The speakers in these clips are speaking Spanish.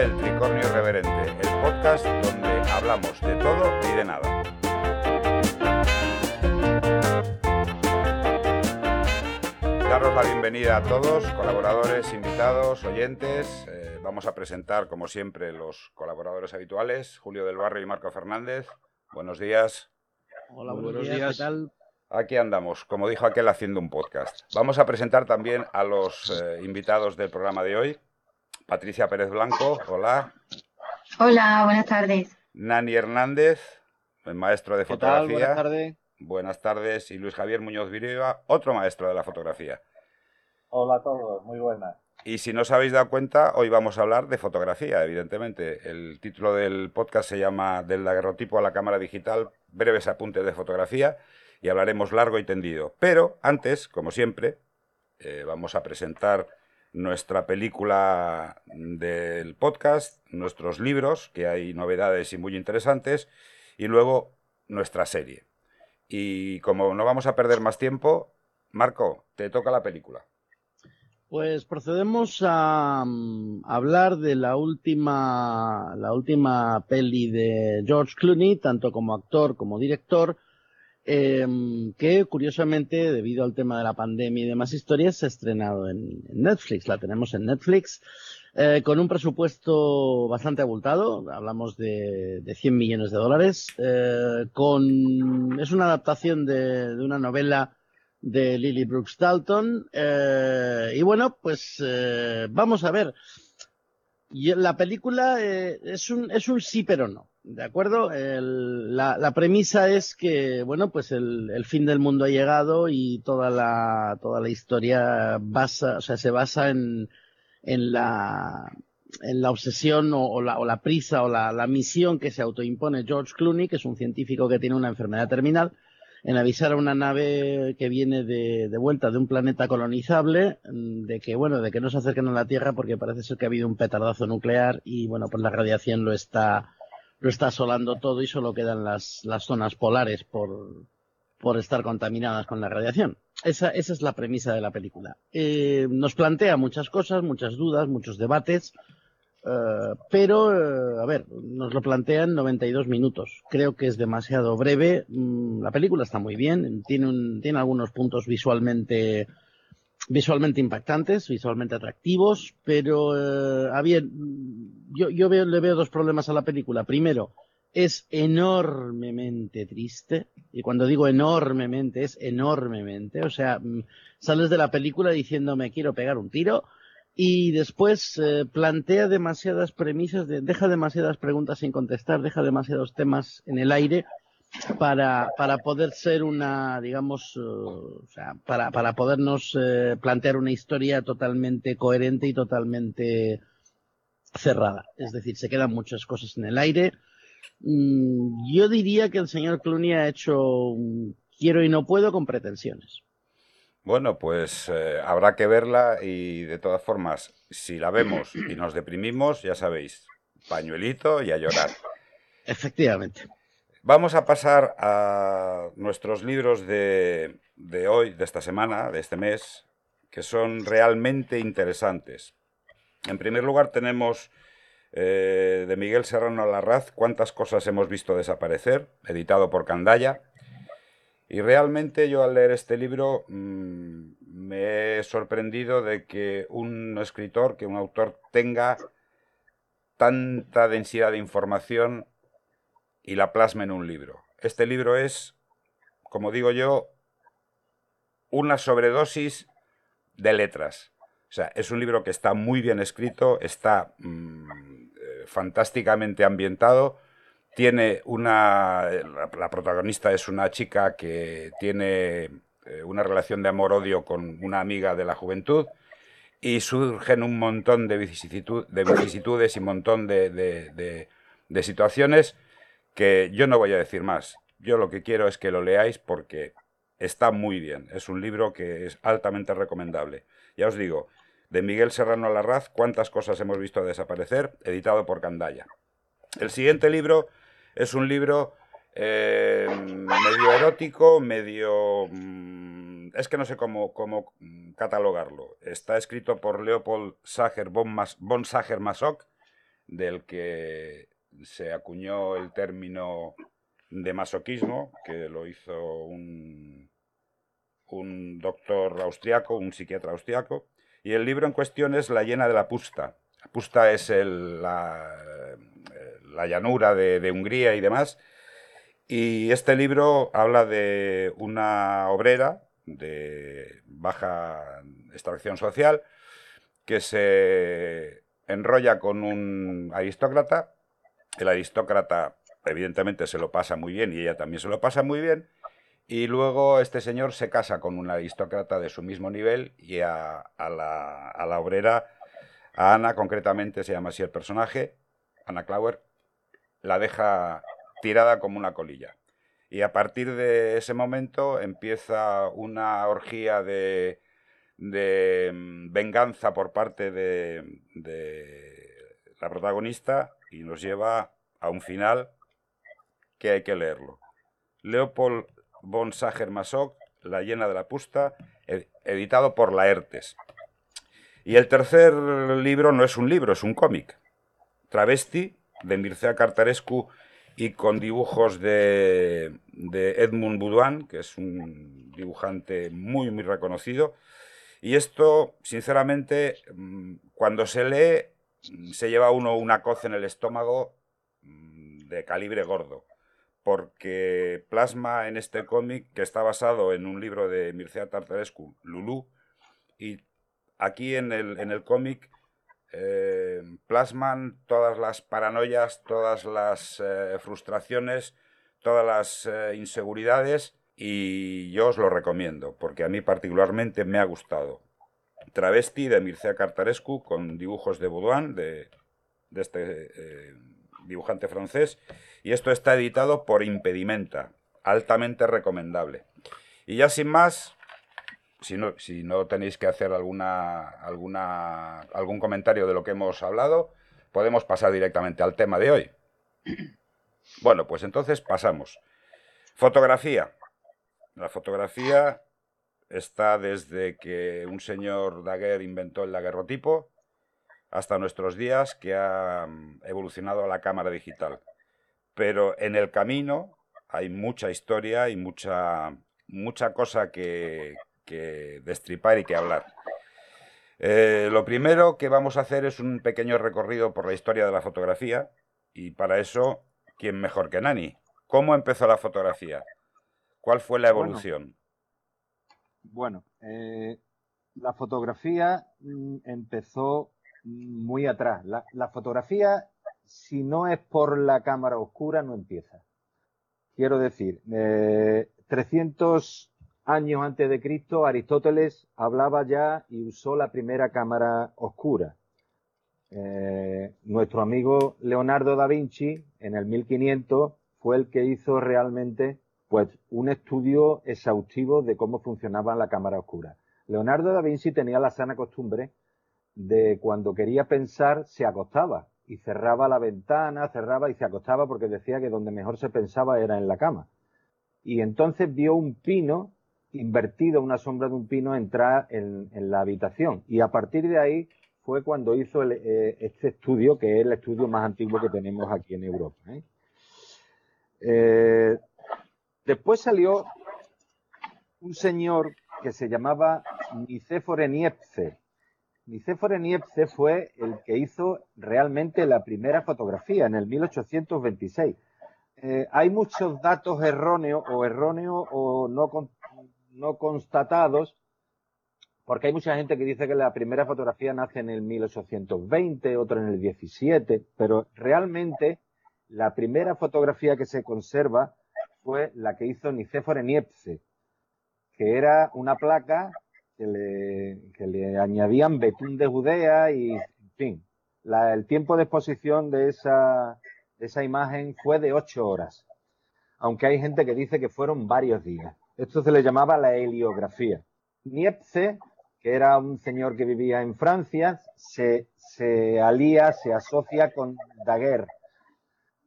El Tricornio Irreverente, el podcast donde hablamos de todo y de nada. Daros la bienvenida a todos, colaboradores, invitados, oyentes. Eh, vamos a presentar, como siempre, los colaboradores habituales, Julio del Barrio y Marco Fernández. Buenos días. Hola, buenos, días. ¿Qué tal? Aquí andamos, como dijo aquel, haciendo un podcast. Vamos a presentar también a los eh, invitados del programa de hoy. Patricia Pérez Blanco, hola. Hola, buenas tardes. Nani Hernández, maestro de ¿Qué fotografía. tal? Buenas tardes. Buenas tardes. Y Luis Javier Muñoz Viriva, otro maestro de la fotografía. Hola a todos, muy buenas. Y si no os habéis dado cuenta, hoy vamos a hablar de fotografía, evidentemente. El título del podcast se llama Del daguerrotipo a la cámara digital, breves apuntes de fotografía, y hablaremos largo y tendido. Pero antes, como siempre, eh, vamos a presentar nuestra película del podcast, nuestros libros, que hay novedades y muy interesantes, y luego nuestra serie. Y como no vamos a perder más tiempo, Marco, te toca la película. Pues procedemos a, mm, hablar de la última, la última peli de George Clooney, tanto como actor como director, em, que curiosamente, debido al tema de la pandemia y demás historias, se ha estrenado en, Netflix. La tenemos en Netflix. eh, con un presupuesto bastante abultado, hablamos de, de 100 millones de dólares, eh, con, es una adaptación de, una novela de Lily Brooks Dalton. eh, y bueno, pues vamos a ver. Y la película eh, es, un, es un sí pero no, ¿de acuerdo? La, premisa es que, bueno, pues el, fin del mundo ha llegado y toda la, toda la historia basa, o sea, se basa en, en la, en la obsesión o, o la, o la prisa o la, la misión que se autoimpone George Clooney, que es un científico que tiene una enfermedad terminal, en avisar a una nave que viene de, de vuelta de un planeta colonizable mm, de que bueno de que no se acerquen a la Tierra porque parece ser que ha habido un petardazo nuclear y bueno pues la radiación lo está lo está asolando todo y solo quedan las, las zonas polares por, por estar contaminadas con la radiación. Esa, esa es la premisa de la película. Eh, nos plantea muchas cosas, muchas dudas, muchos debates, eh, pero, eh, a ver, nos lo plantea en 92 minutos. Creo que es demasiado breve. Mm, La película está muy bien, tiene, un- tiene algunos puntos visualmente, visualmente impactantes, visualmente atractivos, pero, eh, a bien, yo, yo veo, le veo dos problemas a la película. Primero, es enormemente triste, y cuando digo enormemente, es enormemente, o sea, mm, sales de la película diciendo me quiero pegar un tiro, y después eh, plantea demasiadas premisas, de- deja demasiadas preguntas sin contestar, deja demasiados temas en el aire para, para poder ser una, digamos, eh, o sea, para, para podernos eh, plantear una historia totalmente coherente y totalmente cerrada. Es decir, se quedan muchas cosas en el aire. Mm, Yo diría que el señor Clooney ha hecho un quiero y no puedo con pretensiones. Bueno, pues eh, habrá que verla y de todas formas, si la vemos y nos deprimimos, ya sabéis, pañuelito y a llorar. Efectivamente. Vamos a pasar a nuestros libros de, de hoy, de esta semana, de este mes, que son realmente interesantes. En primer lugar tenemos eh, de Miguel Serrano Larraz, Cuántas cosas hemos visto desaparecer, editado por Candaya. Y realmente yo al leer este libro mm, me he sorprendido de que un escritor, que un autor tenga tanta densidad de información y la plasme en un libro. Este libro es, como digo yo, una sobredosis de letras. O sea, es un libro que está muy bien escrito, está mm, eh, fantásticamente ambientado, tiene una... La, la protagonista es una chica que tiene eh, una relación de amor-odio con una amiga de la juventud y surgen un montón de, de vicisitudes y un montón de, de- de- de situaciones que yo no voy a decir más. Yo lo que quiero es que lo leáis porque está muy bien. Es un libro que es altamente recomendable. Ya os digo, de Miguel Serrano Larraz, ¿Cuántas cosas hemos visto desaparecer? Editado por Candaya. El siguiente libro es un libro eh, medio erótico, medio... mm, es que no sé cómo, cómo mm, catalogarlo. Está escrito por Leopold Sacher von, Mas- von Sacher-Masoch, del que se acuñó el término de masoquismo, que lo hizo un, un doctor austriaco, un psiquiatra austriaco, y el libro en cuestión es La llena de la pusta. La pusta es la, la, llanura de, de Hungría y demás, y este libro habla de una obrera de baja extracción social que se enrolla con un aristócrata. El aristócrata evidentemente se lo pasa muy bien y ella también se lo pasa muy bien. Y luego este señor se casa con un aristócrata de su mismo nivel y a, la, a la obrera, a Ana concretamente, se llama así el personaje, Ana Clauer, la deja tirada como una colilla. Y a partir de ese momento empieza una orgía de, mm, venganza por parte de, la protagonista y nos lleva a un final que hay que leerlo. Leopold von Sacher-Masoch, La llena de la pusta, editado por Laertes. Y el tercer libro no es un libro, es un cómic. Travesti, de Mircea Cartarescu y con dibujos de, Edmund Boudouin, que es un dibujante muy, muy reconocido. Y esto, sinceramente, mm, cuando se lee, mm, se lleva uno una coz en el estómago mm, de calibre gordo, porque plasma en este cómic, que está basado en un libro de Mircea Tartarescu, Lulú, y aquí en el, en el cómic eh, plasman todas las paranoias, todas las eh, frustraciones, todas las eh, inseguridades y yo os lo recomiendo porque a mí particularmente me ha gustado. Travesti de Mircea Cartarescu con dibujos de Baudouin, de, de este dibujante francés, y esto está editado por Impedimenta, altamente recomendable. Y ya sin más, si no, si no tenéis que hacer alguna, alguna, algún comentario de lo que hemos hablado, podemos pasar directamente al tema de hoy. Bueno, pues entonces pasamos. Fotografía. La fotografía está desde que un señor Daguerre inventó el daguerrotipo hasta nuestros días que ha mm, evolucionado a la cámara digital. Pero en el camino hay mucha historia y mucha, mucha cosa que, que destripar y que hablar. Eh, lo primero que vamos a hacer es un pequeño recorrido por la historia de la fotografía y para eso, ¿quién mejor que Nani? ¿Cómo empezó la fotografía? ¿Cuál fue la evolución? Bueno, eh, la fotografía mm, empezó muy atrás. La, la, fotografía, si no es por la cámara oscura, no empieza. Quiero decir, eh, 300 años antes de Cristo, Aristóteles hablaba ya y usó la primera cámara oscura. Eh, nuestro amigo Leonardo da Vinci, en el 1500, fue el que hizo realmente pues, un estudio exhaustivo de cómo funcionaba la cámara oscura. Leonardo da Vinci tenía la sana costumbre de cuando quería pensar se acostaba y cerraba la ventana, cerraba y se acostaba porque decía que donde mejor se pensaba era en la cama. Y entonces vio un pino invertido una sombra de un pino entrar en, la habitación. Y a partir de ahí fue cuando hizo eh, este estudio, que es el estudio más antiguo que tenemos aquí en Europa. ¿eh? Eh, después salió un señor que se llamaba Nicéfore Niepce. Nicéfore Niepce fue el que hizo realmente la primera fotografía en el 1826. hay muchos datos erróneos o erróneos o no, no constatados, porque hay mucha gente que dice que la primera fotografía nace en el 1820, otra en el 17, pero realmente la primera fotografía que se conserva fue la que hizo Nicéfore Niepce, que era una placa que le, añadían betún de Judea y, en fin, el tiempo de exposición de esa, de esa imagen fue de ocho horas, aunque hay gente que dice que fueron varios días. Esto se le llamaba la heliografía. Niepce, que era un señor que vivía en Francia, se, alía, se asocia con Daguerre.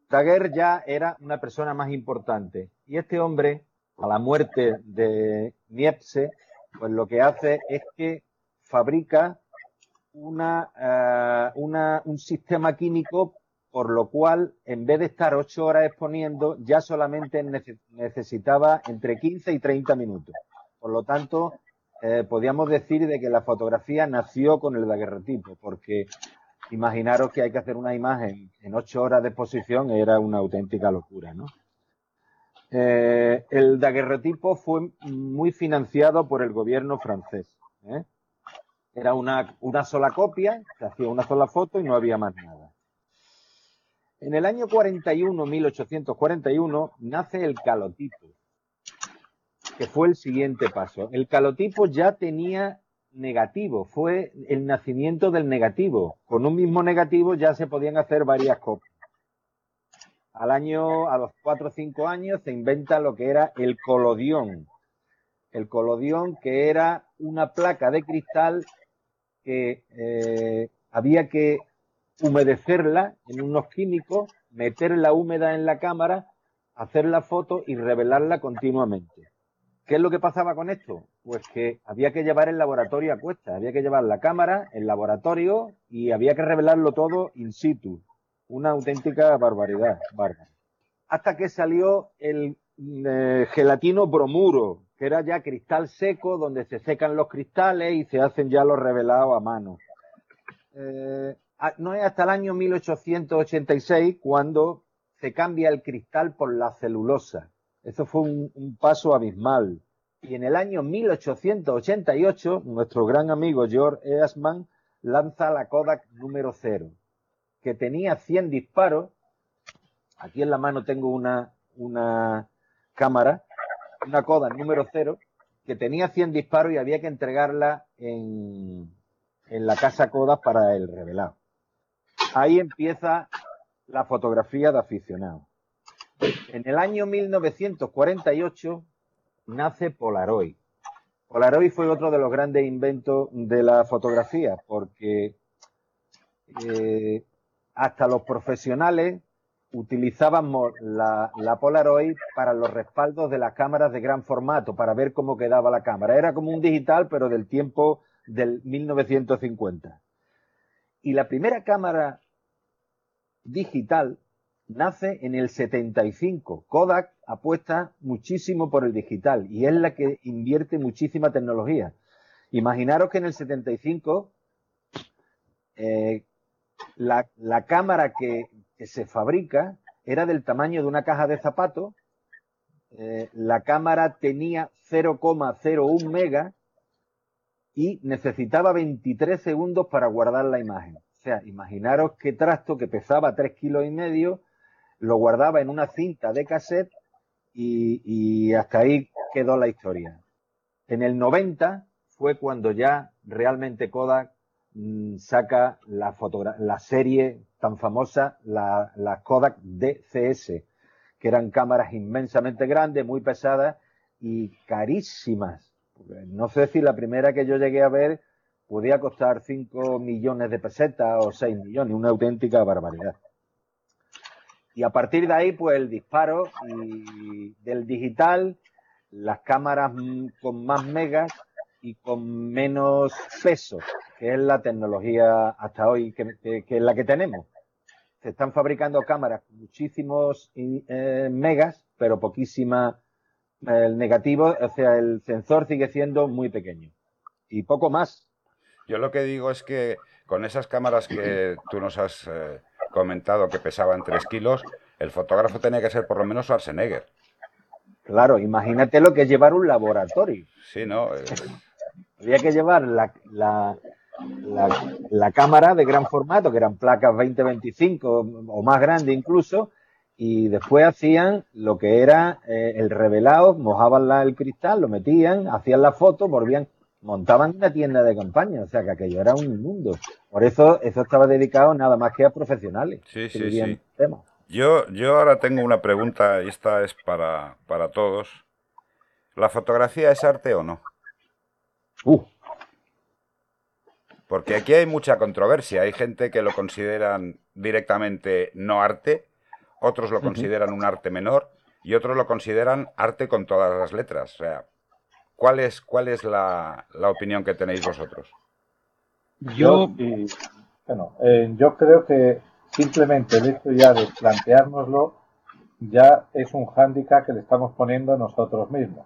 Daguerre ya era una persona más importante. Y este hombre, a la muerte de Niepce, pues lo que hace es que fabrica una, una, un sistema químico por lo cual, en vez de estar ocho horas exponiendo, ya solamente necesitaba entre 15 y 30 minutos. Por lo tanto, eh, podríamos decir de que la fotografía nació con el daguerrotipo, porque imaginaros que hay que hacer una imagen en ocho horas de exposición era una auténtica locura, ¿no? Eh, el daguerrotipo fue muy financiado por el gobierno francés. ¿eh? Era una, una sola copia, se hacía una sola foto y no había más nada. En el año 41, 1841, nace el calotipo, que fue el siguiente paso. El calotipo ya tenía negativo, fue el nacimiento del negativo. Con un mismo negativo ya se podían hacer varias copias. Al año, a los cuatro o cinco años, se inventa lo que era el colodión. El colodión que era una placa de cristal que eh, había que humedecerla en unos químicos, meterla húmeda en la cámara, hacer la foto y revelarla continuamente. ¿Qué es lo que pasaba con esto? Pues que había que llevar el laboratorio a cuesta, había que llevar la cámara, el laboratorio y había que revelarlo todo in situ. Una auténtica barbaridad, bárbara. Hasta que salió el eh, gelatino bromuro, que era ya cristal seco, donde se secan los cristales y se hacen ya los revelados a mano. Eh, no es hasta el año 1886 cuando se cambia el cristal por la celulosa. Eso fue un, paso abismal. Y en el año 1888, nuestro gran amigo George Eastman lanza la Kodak número 0, que tenía 100 disparos. Aquí en la mano tengo una, una cámara, una Kodak número 0, que tenía 100 disparos y había que entregarla en, en la casa Kodak para el revelado. Ahí empieza la fotografía de aficionado. En el año 1948 nace Polaroid. Polaroid fue otro de los grandes inventos de la fotografía, porque eh, hasta los profesionales utilizábamos la, la, Polaroid para los respaldos de las cámaras de gran formato, para ver cómo quedaba la cámara. Era como un digital, pero del tiempo del 1950. Y la primera cámara digital nace en el 75. Kodak apuesta muchísimo por el digital y es la que invierte muchísima tecnología. Imaginaros que en el 75 eh, la, cámara que, se fabrica era del tamaño de una caja de zapatos. Eh, la cámara tenía 0,01 mega y necesitaba 23 segundos para guardar la imagen. Sea, imaginaros qué trasto que pesaba 3 kilos y medio, lo guardaba en una cinta de cassette y, hasta ahí quedó la historia. En el 90 fue cuando ya realmente Kodak mm, saca la, serie tan famosa, la Kodak DCS, que eran cámaras inmensamente grandes, muy pesadas y carísimas no sé si la primera que yo llegué a ver podía costar 5 millones de pesetas o 6 millones, una auténtica barbaridad. Y a partir de ahí, pues el disparo del digital, las cámaras con más megas y con menos peso, que es la tecnología hasta hoy que, es la que tenemos. Se están fabricando cámaras con muchísimos eh, megas, pero poquísima el negativo, o sea, el sensor sigue siendo muy pequeño. Y poco más. Yo lo que digo es que con esas cámaras que tú nos has eh, comentado que pesaban 3 kilos, el fotógrafo tenía que ser por lo menos Schwarzenegger. Claro, imagínate lo que es llevar un laboratorio. Sí, ¿no? Había que llevar la, la, la, cámara de gran formato, que eran placas 20-25 o más grande incluso, y después hacían lo que era eh, el revelado, mojaban la, el cristal, lo metían, hacían la foto, volvían, montaban una tienda de campaña, o sea que aquello era un mundo. Por eso eso estaba dedicado nada más que a profesionales. Sí, sí, sí. Yo, yo ahora tengo una pregunta, y esta es para, para todos. ¿La fotografía es arte o no? Uh. Porque aquí hay mucha controversia. Hay gente que lo consideran directamente no arte otros lo consideran un arte menor y otros lo consideran arte con todas las letras. O sea, ¿cuál es, cuál es la, opinión que tenéis vosotros? Yo, bueno, eh, yo creo que simplemente el hecho ya de planteárnoslo ya es un hándicap que le estamos poniendo a nosotros mismos.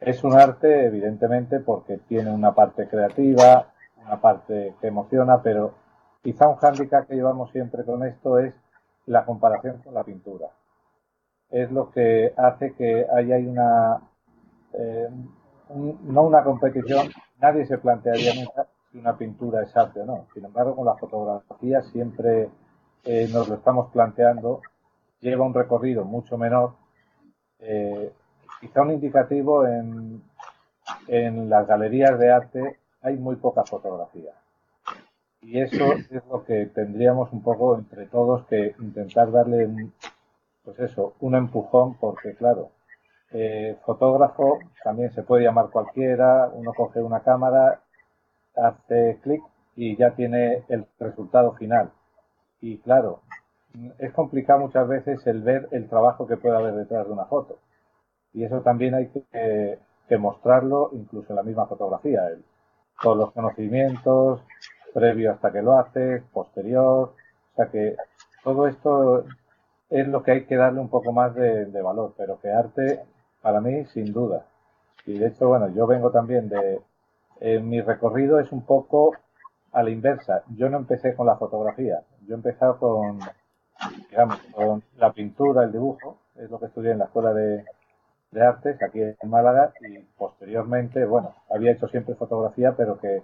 Es un arte, evidentemente, porque tiene una parte creativa, una parte que emociona, pero quizá un hándicap que llevamos siempre con esto es la comparación con la pintura. Es lo que hace que haya una, eh, no una competición, nadie se plantearía si una pintura es arte o no. Sin embargo, con la fotografía siempre eh, nos lo estamos planteando, lleva un recorrido mucho menor. Eh, quizá un indicativo en, en las galerías de arte hay muy poca fotografía. Y eso es lo que tendríamos un poco entre todos que intentar darle, pues eso, un empujón, porque claro, eh, fotógrafo también se puede llamar cualquiera, uno coge una cámara, hace clic y ya tiene el resultado final. Y claro, es complicado muchas veces el ver el trabajo que puede haber detrás de una foto. Y eso también hay que, mostrarlo incluso en la misma fotografía. El, todos los conocimientos, previo hasta que lo haces, posterior. O sea que todo esto es lo que hay que darle un poco más de, valor, pero que arte, para mí, sin duda. Y de hecho, bueno, yo vengo también de. mi recorrido es un poco a la inversa. Yo no empecé con la fotografía, yo empezado con, digamos, con la pintura, el dibujo, es lo que estudié en la escuela de, de artes aquí en Málaga y posteriormente, bueno, había hecho siempre fotografía, pero que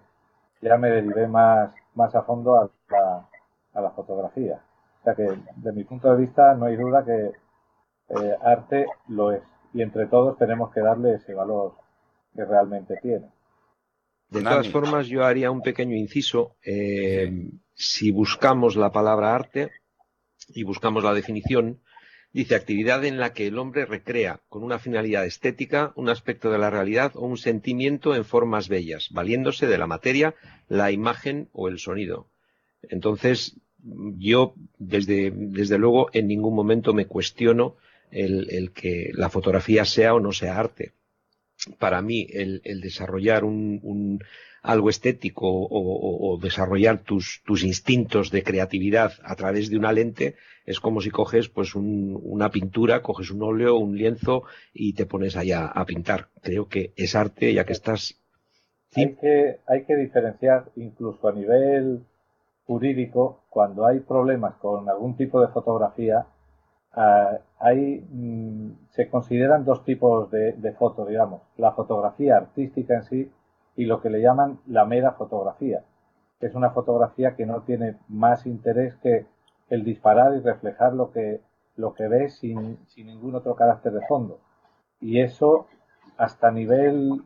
ya me derivé más, más a fondo a la, a la fotografía. O sea que, de mi punto de vista, no hay duda que eh, arte lo es. Y entre todos tenemos que darle ese valor que realmente tiene. De todas formas, yo haría un pequeño inciso. Eh, si buscamos la palabra arte y buscamos la definición, Dice actividad en la que el hombre recrea con una finalidad estética un aspecto de la realidad o un sentimiento en formas bellas, valiéndose de la materia, la imagen o el sonido. Entonces, yo desde, desde luego en ningún momento me cuestiono el, que la fotografía sea o no sea arte. Para mí, el, desarrollar un, algo estético o, desarrollar tus, tus, instintos de creatividad a través de una lente es como si coges pues una pintura, coges un óleo, un lienzo y te pones allá a pintar. Creo que es arte ya que estás... Hay, que, hay que diferenciar incluso a nivel jurídico cuando hay problemas con algún tipo de fotografía. Ah, hay, mm, se consideran dos tipos de, de digamos, la fotografía artística en sí y lo que le llaman la mera fotografía, que es una fotografía que no tiene más interés que el disparar y reflejar lo que, lo que ves sin, sin ningún otro carácter de fondo. Y eso, hasta nivel,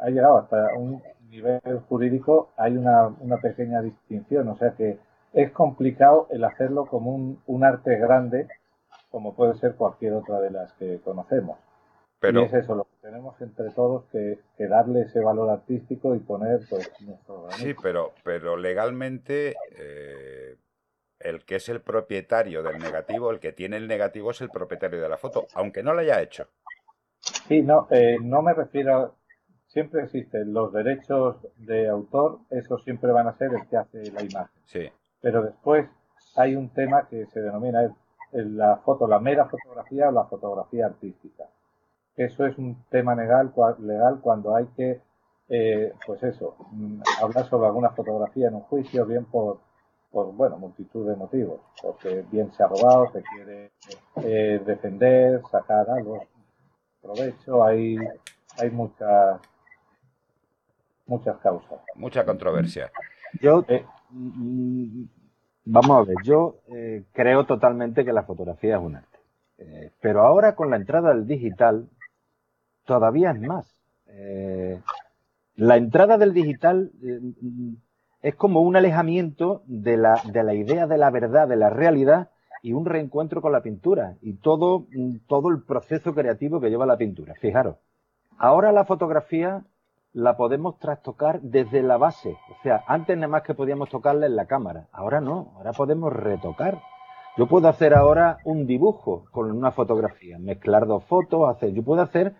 ha llegado hasta un nivel jurídico, hay una, una pequeña distinción. O sea que es complicado el hacerlo como un, un arte grande, como puede ser cualquier otra de las que conocemos. Pero... Y es eso, lo que tenemos entre todos que, que darle ese valor artístico y poner pues, nuestro Sí, pero, pero legalmente eh, el que es el propietario del negativo, el que tiene el negativo es el propietario de la foto, aunque no lo haya hecho. Sí, no, eh, no me refiero, siempre existen los derechos de autor, esos siempre van a ser el que hace la imagen. Sí. Pero después hay un tema que se denomina la foto, la mera fotografía o la fotografía artística. Eso es un tema legal, legal cuando hay que, eh, pues eso, mm, hablar sobre alguna fotografía en un juicio, bien por por, bueno, multitud de motivos, porque bien se ha robado, se quiere eh, defender, sacar algo, provecho, hay, hay muchas, muchas causas. Mucha controversia. Yo, eh, mm, vamos a ver, yo eh, creo totalmente que la fotografía es un arte. pero ahora con la entrada del digital, todavía es más. la entrada del digital es como un alejamiento de la, de la idea de la verdad, de la realidad y un reencuentro con la pintura y todo, todo el proceso creativo que lleva la pintura. Fijaros, ahora la fotografía la podemos trastocar desde la base. O sea, antes nada más que podíamos tocarla en la cámara. Ahora no, ahora podemos retocar. Yo puedo hacer ahora un dibujo con una fotografía, mezclar dos fotos, hacer, yo puedo hacer,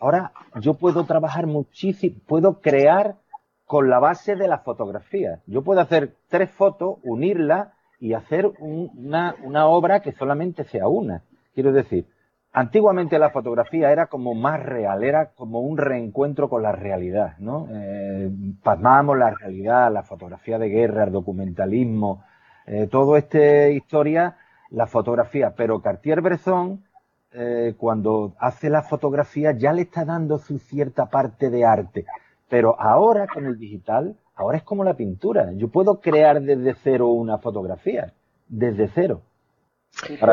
ahora yo puedo trabajar muchísimo, puedo crear con la base de la fotografía. Yo puedo hacer tres fotos, unirlas y hacer una, una obra que solamente sea una. Quiero decir, Antiguamente la fotografía era como más real, era como un reencuentro con la realidad, ¿no? Eh, pasmábamos la realidad, la fotografía de guerra, el documentalismo, eh, todo esta historia, la fotografía. Pero Cartier-Bresson, eh, cuando hace la fotografía, ya le está dando su cierta parte de arte. Pero ahora con el digital, ahora es como la pintura. Yo puedo crear desde cero una fotografía, desde cero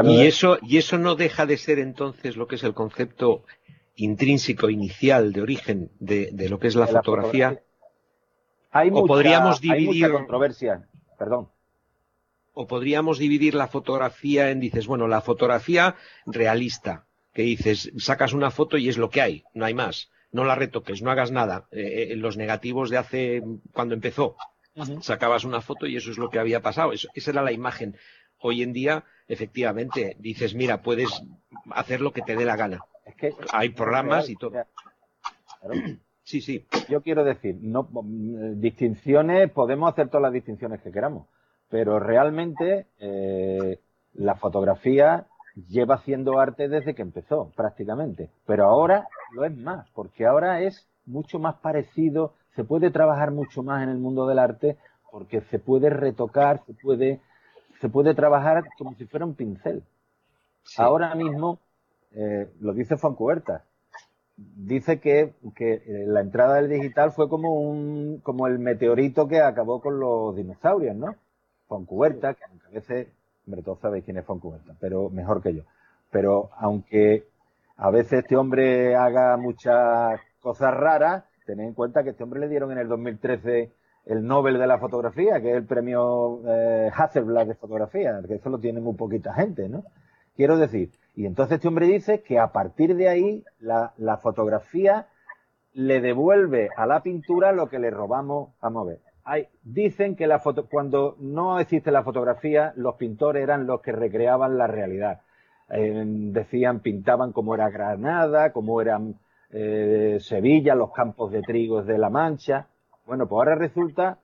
y, eso, y eso no deja de ser entonces lo que es el concepto intrínseco, inicial, de origen de, lo que es la, fotografía. Hay o podríamos dividir. controversia, perdón. O podríamos dividir la fotografía en, dices, bueno, la fotografía realista, que dices, sacas una foto y es lo que hay, no hay más. No la retoques, no hagas nada. Eh, eh, los negativos de hace, cuando empezó, sacabas una foto y eso es lo que había pasado. esa era la imagen. Hoy en día efectivamente, dices, mira, puedes hacer lo que te dé la gana. Es que hay programas y todo. Sí, sí. Yo quiero decir, no distinciones, podemos hacer todas las distinciones que queramos, pero realmente eh, la fotografía lleva haciendo arte desde que empezó, prácticamente. Pero ahora lo es más, porque ahora es mucho más parecido, se puede trabajar mucho más en el mundo del arte, porque se puede retocar, se puede se puede trabajar como si fuera un pincel. Ahora mismo, eh, lo dice Foncuberta, dice que, eh, la entrada del digital fue como un como el meteorito que acabó con los dinosaurios, ¿no? Foncuberta, que aunque a veces, hombre, todos sabéis quién es Foncuberta, pero mejor que yo. Pero aunque a veces este hombre haga muchas cosas raras, tened en cuenta que este hombre le dieron en el 2013 el Nobel de la fotografía, que es el premio eh, Hasselblad de fotografía, que eso lo tiene muy poquita gente, ¿no? Quiero decir, y entonces este hombre dice que a partir de ahí la, fotografía le devuelve a la pintura lo que le robamos a mover. Hay, dicen que la foto, cuando no existe la fotografía, los pintores eran los que recreaban la realidad. Decían, pintaban cómo era Granada, cómo eran eh, Sevilla, los campos de trigo de La Mancha. Bueno, pues ahora resulta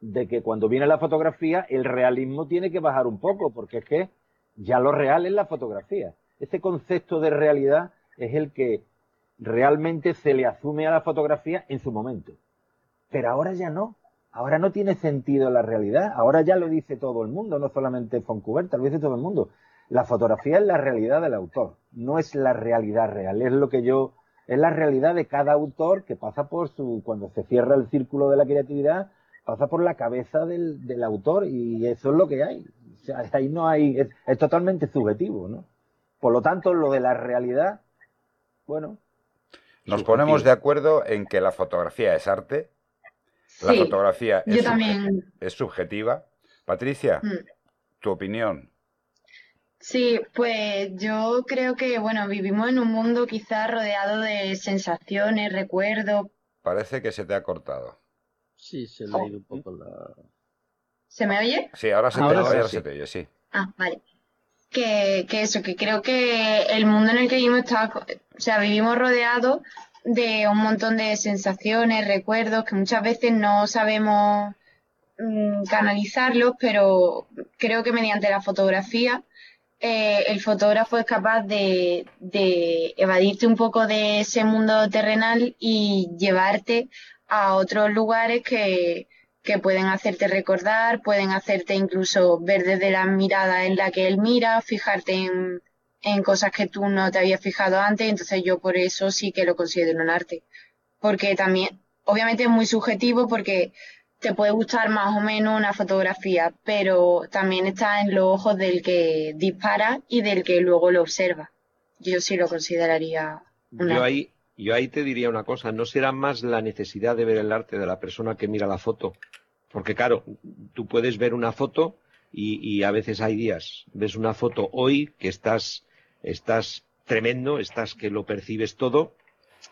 de que cuando viene la fotografía, el realismo tiene que bajar un poco, porque es que ya lo real es la fotografía. Ese concepto de realidad es el que realmente se le asume a la fotografía en su momento. Pero ahora ya no. Ahora no tiene sentido la realidad. Ahora ya lo dice todo el mundo, no solamente Foncuberta, lo dice todo el mundo. La fotografía es la realidad del autor, no es la realidad real. Es lo que yo es la realidad de cada autor que pasa por su, cuando se cierra el círculo de la creatividad, pasa por la cabeza del, autor y eso es lo que hay. O sea, ahí no hay, es, totalmente subjetivo, ¿no? Por lo tanto, lo de la realidad, bueno. Nos ponemos de acuerdo en que la fotografía es arte, la fotografía es, es, subjetiva. Patricia, mm. tu opinión. Sí, pues yo creo que, bueno, vivimos en un mundo quizás rodeado de sensaciones, recuerdos. Parece que se te ha cortado. Sí, se le ha ido un poco la... ¿Se me oye? Sí, ahora se, te, ahora se te oye, sí. Ah, vale. Que, que eso, que creo que el mundo en el que vivimos está, o sea, vivimos rodeados de un montón de sensaciones, recuerdos que muchas veces no sabemos mm, canalizarlos, pero creo que mediante la fotografía eh, el fotógrafo es capaz de, evadirte un poco de ese mundo terrenal y llevarte a otros lugares que, pueden hacerte recordar, pueden hacerte incluso ver desde la mirada en la que él mira, fijarte en, en cosas que tú no te habías fijado antes, entonces yo por eso sí que lo considero un arte. Porque también, obviamente es muy subjetivo porque te puede gustar más o menos una fotografía, pero también está en los ojos del que dispara y del que luego lo observa. Yo sí lo consideraría. Yo ahí, yo ahí te diría una cosa, no será más la necesidad de ver el arte de la persona que mira la foto. Porque claro, tú puedes ver una foto y, y a veces hay días, ves una foto hoy que estás, estás tremendo, estás que lo percibes todo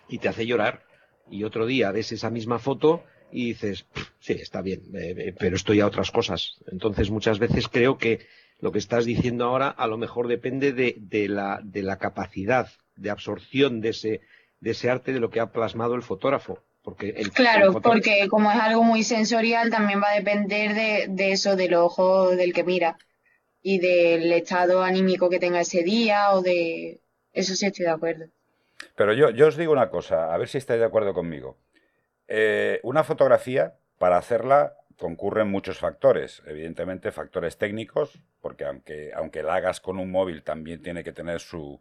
y te hace llorar. Y otro día ves esa misma foto y dices, sí, está bien, eh, eh, pero estoy a otras cosas. Entonces muchas veces creo que lo que estás diciendo ahora a lo mejor depende de, de, la, de la capacidad de absorción de ese, de ese arte de lo que ha plasmado el fotógrafo. Porque el, claro, porque como es algo muy sensorial, también va a depender de, de eso, del ojo del que mira y del estado anímico que tenga ese día o de... Eso sí estoy de acuerdo. Pero yo, yo os digo una cosa, a ver si estáis de acuerdo conmigo. Eh, una fotografía, para hacerla, concurren muchos factores. Evidentemente, factores técnicos, porque aunque, aunque la hagas con un móvil, también tiene que tener sus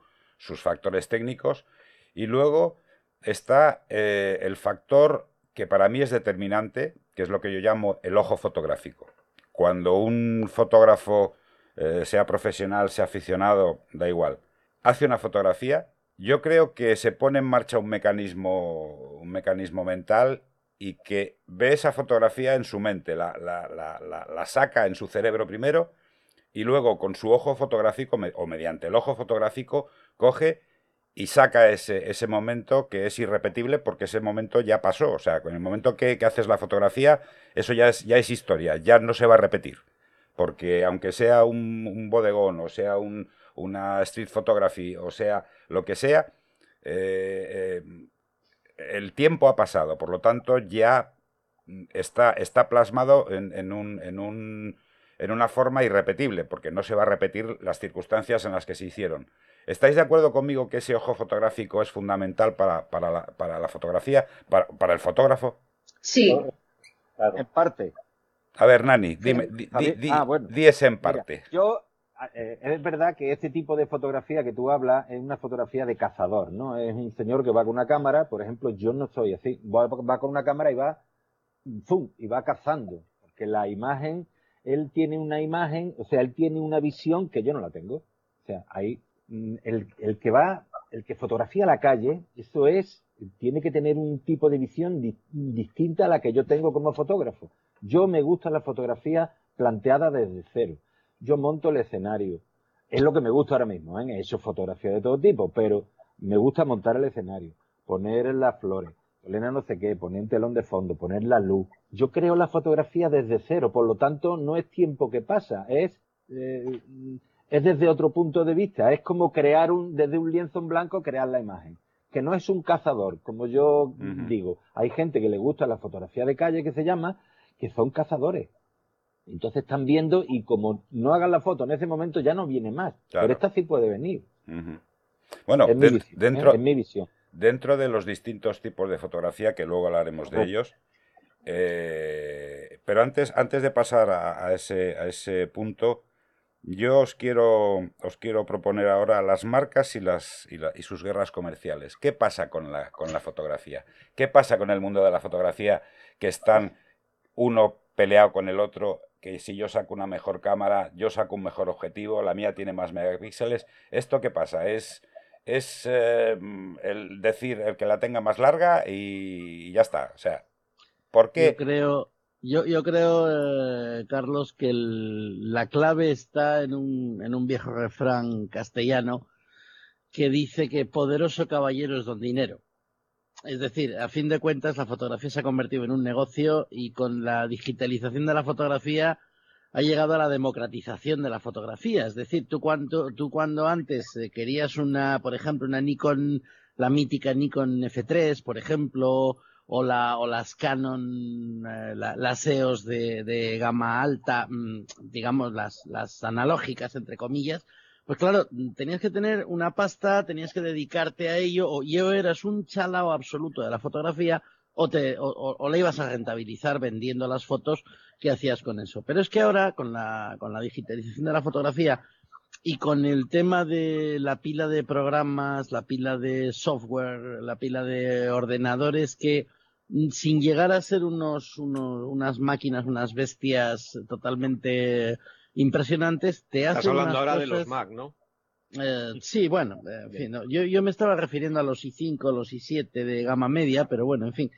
factores técnicos. Y luego está eh, el factor que para mí es determinante, que es lo que yo llamo el ojo fotográfico. Cuando un fotógrafo, eh, sea profesional, sea aficionado, da igual, hace una fotografía, yo creo que se pone en marcha un mecanismo, un mecanismo mental y que ve esa fotografía en su mente, la, la, saca en su cerebro primero y luego con su ojo fotográfico o mediante el ojo fotográfico coge y saca ese, ese momento que es irrepetible porque ese momento ya pasó. O sea, con el momento que, haces la fotografía, eso ya es, ya es historia, ya no se va a repetir. Porque aunque sea un bodegón o sea un, una street photography o sea lo que sea, eh, eh, el tiempo ha pasado, por lo tanto ya está, está plasmado en, un, en, un, en una forma irrepetible, porque no se va a repetir las circunstancias en las que se hicieron. ¿Estáis de acuerdo conmigo que ese ojo fotográfico es fundamental para, para, la, para la, fotografía, para, para, el fotógrafo? Sí. En parte. A ver, Nani, dime, di, ah, ese en parte. yo eh, es verdad que este tipo de fotografía que tú hablas es una fotografía de cazador, ¿no? Es un señor que va con una cámara, por ejemplo, yo no soy así, va, con una cámara y va, ¡fum! y va cazando, porque la imagen, él tiene una imagen, o sea, él tiene una visión que yo no la tengo. O sea, ahí, mm, el, el que va, el que fotografía la calle, eso es, tiene que tener un tipo de visión distinta a la que yo tengo como fotógrafo. Yo me gusta la fotografía planteada desde cero yo monto el escenario. Es lo que me gusta ahora mismo, ¿eh? he hecho fotografías de todo tipo, pero me gusta montar el escenario, poner las flores, poner no sé qué, poner un telón de fondo, poner la luz. Yo creo la fotografía desde cero, por lo tanto no es tiempo que pasa, es, eh, es desde otro punto de vista, es como crear un, desde un lienzo en blanco, crear la imagen. Que no es un cazador, como yo digo. Hay gente que le gusta la fotografía de calle que se llama, que son cazadores. Entonces están viendo y como no hagan la foto en ese momento ya no viene más. Pero esta sí puede venir. Bueno, dentro, ¿eh? mi visión. dentro de los distintos tipos de fotografía, que luego hablaremos de ellos, eh, pero antes, antes de pasar a, ese, a ese punto, yo os quiero, os quiero proponer ahora las marcas y, las, y, y, sus guerras comerciales. ¿Qué pasa con la, con la fotografía? ¿Qué pasa con el mundo de la fotografía que están uno peleado con el otro que si yo saco una mejor cámara, yo saco un mejor objetivo, la mía tiene más megapíxeles. ¿Esto qué pasa? Es, es eh, el decir el que la tenga más larga y ya está. O sea, ¿por qué? Yo creo, yo, yo creo eh, Carlos, que la clave está en un, en un viejo refrán castellano que dice que poderoso caballero es don dinero. Es decir, a fin de cuentas, la fotografía se ha convertido en un negocio y con la digitalización de la fotografía ha llegado a la democratización de la fotografía. Es decir, tú cuando, tú cuando antes eh, querías una, por ejemplo, una Nikon, la mítica Nikon F3, por ejemplo, o, la, o las Canon, eh, las EOS de, de, gama alta, mm, digamos, las, las analógicas, entre comillas, pues claro, tenías que tener una pasta, tenías que dedicarte a ello, o yo eras un chalao absoluto de la fotografía, o, te, o, la ibas a rentabilizar vendiendo las fotos que hacías con eso. Pero es que ahora, con la, con la digitalización de la fotografía y con el tema de la pila de programas, la pila de software, la pila de ordenadores que mm, sin llegar a ser unos, unos unas máquinas, unas bestias totalmente impresionantes, te hacen. Estás hablando ahora de los Mac, ¿no? Eh, sí, bueno, en fin, yo, yo, me estaba refiriendo a los i5, los i7 de gama media, pero bueno, en fin,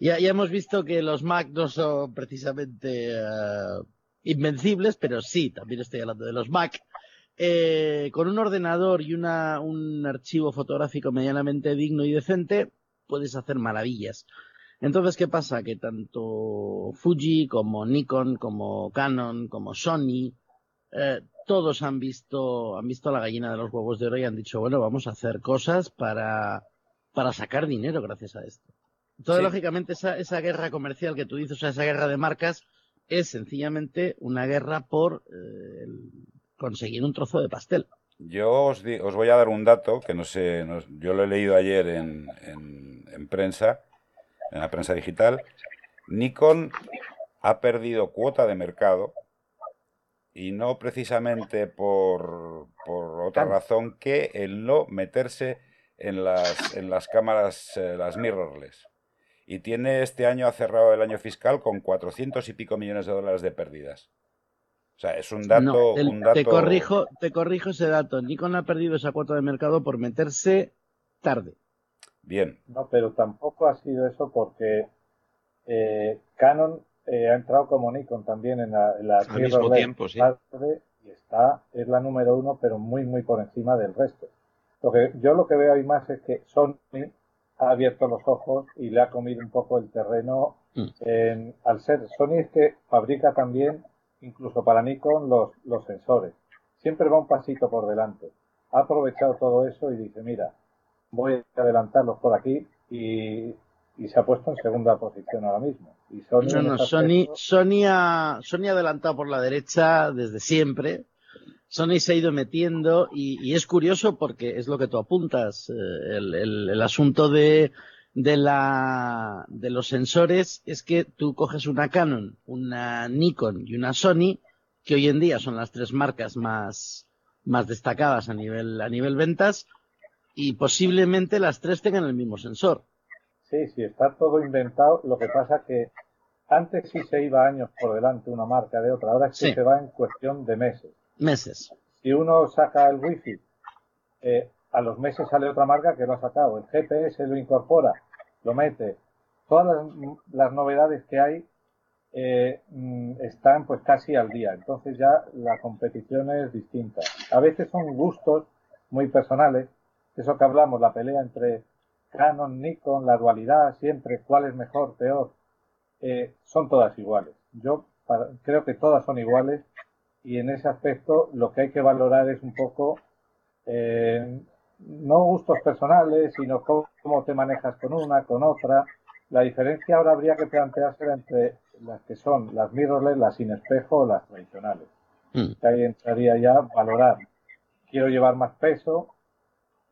ya, ya hemos visto que los Mac no son precisamente uh, invencibles, pero sí, también estoy hablando de los Mac. Eh, con un ordenador y una, un archivo fotográfico medianamente digno y decente, puedes hacer maravillas. Entonces, ¿qué pasa? Que tanto Fuji como Nikon, como Canon, como Sony, eh, todos han visto, han visto la gallina de los huevos de oro y han dicho, bueno, vamos a hacer cosas para, para sacar dinero gracias a esto. Entonces, lógicamente, esa, esa guerra comercial que tú dices, o sea, esa guerra de marcas, es sencillamente una guerra por eh, conseguir un trozo de pastel. Yo os, os, voy a dar un dato que no sé, yo lo he leído ayer en, en, prensa, en la prensa digital. Nikon ha perdido cuota de mercado y no precisamente por, por otra razón que el no meterse en las, en las cámaras, eh, las mirrorless. Y tiene este año, ha cerrado el año fiscal con 400 y pico millones de dólares de pérdidas. O sea, es un dato, un dato... Te, corrijo, te corrijo ese dato. Nikon ha perdido esa cuota de mercado por meterse tarde. Bien. No, pero tampoco ha sido eso porque eh, Canon eh, ha entrado como Nikon también en la, en Al mismo tiempo, sí. Y está, es la número uno, pero muy, muy por encima del resto. Lo que, yo lo que veo ahí más es que Sony ha abierto los ojos y le ha comido un poco el terreno mm. en, al ser. Sony es que fabrica también, incluso para Nikon, los, los sensores. Siempre va un pasito por delante. Ha aprovechado todo eso y dice, mira, voy a adelantarlos por aquí y, y se ha puesto en segunda posición ahora mismo. Y Sony no, no, Sony, Sony, ha, Sony ha adelantado por la derecha desde siempre. Sony se ha ido metiendo y, es curioso porque es lo que tú apuntas, eh, el, asunto de, de, la, de los sensores es que tú coges una Canon, una Nikon y una Sony, que hoy en día son las tres marcas más, más destacadas a nivel, a nivel ventas, y posiblemente las tres tengan el mismo sensor. Sí, sí, está todo inventado. Lo que pasa que antes sí se iba años por delante una marca de otra, ahora sí se va en cuestión de meses meses. Si uno saca el wifi, eh, a los meses sale otra marca que lo ha sacado. El GPS lo incorpora, lo mete. Todas las, novedades que hay eh, mm, están pues casi al día. Entonces ya la competición es distinta. A veces son gustos muy personales. Eso que hablamos, la pelea entre Canon, Nikon, la dualidad, siempre, cuál es mejor, peor. Eh, son todas iguales. Yo creo que todas son iguales y en ese aspecto lo que hay que valorar es un poco eh, no gustos personales, sino cómo, te manejas con una, con otra. La diferencia ahora habría que plantearse entre las que son las mirrorless, las sin espejo o las tradicionales. Mm. ahí entraría ya valorar. Quiero llevar más peso.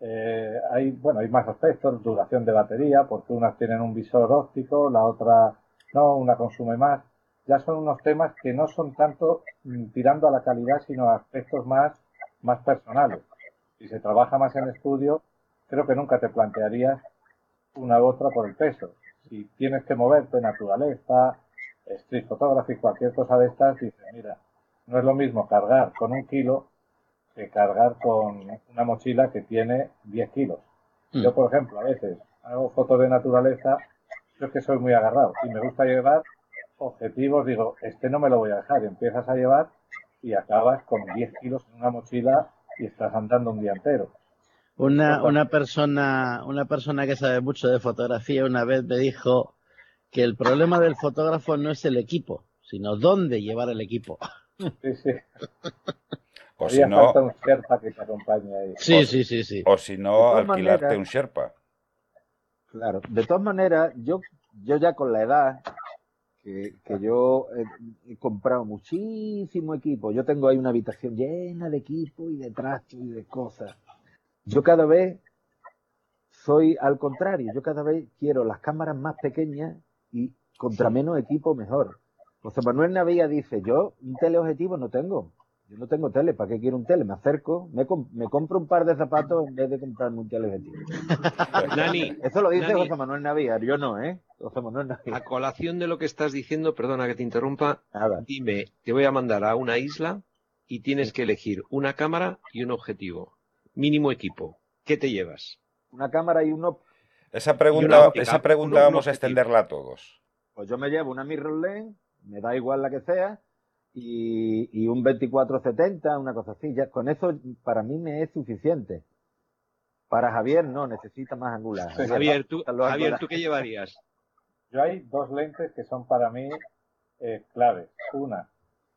Eh, hay, bueno, hay más aspectos, duración de batería, porque unas tienen un visor óptico, la otra no, una consume más ya son unos temas que no son tanto mm, tirando a la calidad, sino a aspectos más, más personales. Si se trabaja más en estudio, creo que nunca te plantearías una u otra por el peso. Si tienes que moverte, naturaleza, street photography, cualquier cosa de estas, dices, mira, no es lo mismo cargar con un kilo que cargar con una mochila que tiene 10 kilos. Mm. Yo, por ejemplo, a veces hago fotos de naturaleza, yo es que soy muy agarrado y me gusta llevar objetivos, digo, este no me lo voy a dejar. Y empiezas a llevar y acabas con 10 kilos en una mochila y estás andando un día entero. Una, una persona, una persona que sabe mucho de fotografía una vez me dijo que el problema del fotógrafo no es el equipo, sino dónde llevar el equipo. Sí, sí. O si no, un Sherpa que te acompañe ahí. Sí, sí, sí, sí. O si no, alquilarte un Sherpa. Claro, de todas maneras, yo, yo ya con la edad, que, yo he, comprado muchísimo equipo. Yo tengo ahí una habitación llena de equipo y de trastos y de cosas. Yo cada vez soy al contrario, yo cada vez quiero las cámaras más pequeñas y contra menos equipo mejor. José Manuel Navía dice, yo un teleobjetivo no tengo. Yo no tengo tele, ¿para qué quiero un tele? Me acerco, me, compro un par de zapatos en vez de comprarme un teleobjetivo. Nani, Eso lo dice José Manuel Navíar, yo no, ¿eh? José Manuel A colación de lo que estás diciendo, perdona que te interrumpa, dime, te voy a mandar a una isla y tienes que elegir una cámara y un objetivo. Mínimo equipo. ¿Qué te llevas? Una cámara y uno... Esa pregunta, esa pregunta vamos a extenderla a todos. Pues yo me llevo una mirrorless, me da igual la que sea, y, un 2470, una cosa así. Ya, con eso para mí me es suficiente. Para Javier no, necesita más angular. Javier, ¿tú, Javier, ¿tú qué llevarías? Yo hay dos lentes que son para mí eh, claves. Una,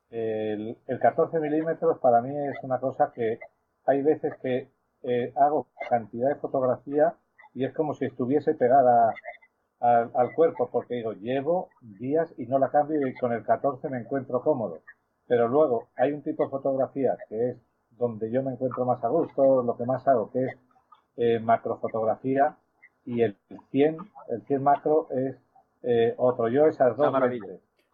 el, 14 milímetros para mí es una cosa que hay veces que eh, hago cantidad de fotografía y es como si estuviese pegada al, cuerpo porque digo, llevo días y no la cambio y con el 14 me encuentro cómodo. Pero luego hay un tipo de fotografía que es donde yo me encuentro más a gusto, lo que más hago, que es eh, macrofotografía y el 100, el 100 macro es eh, otro. Yo esas dos.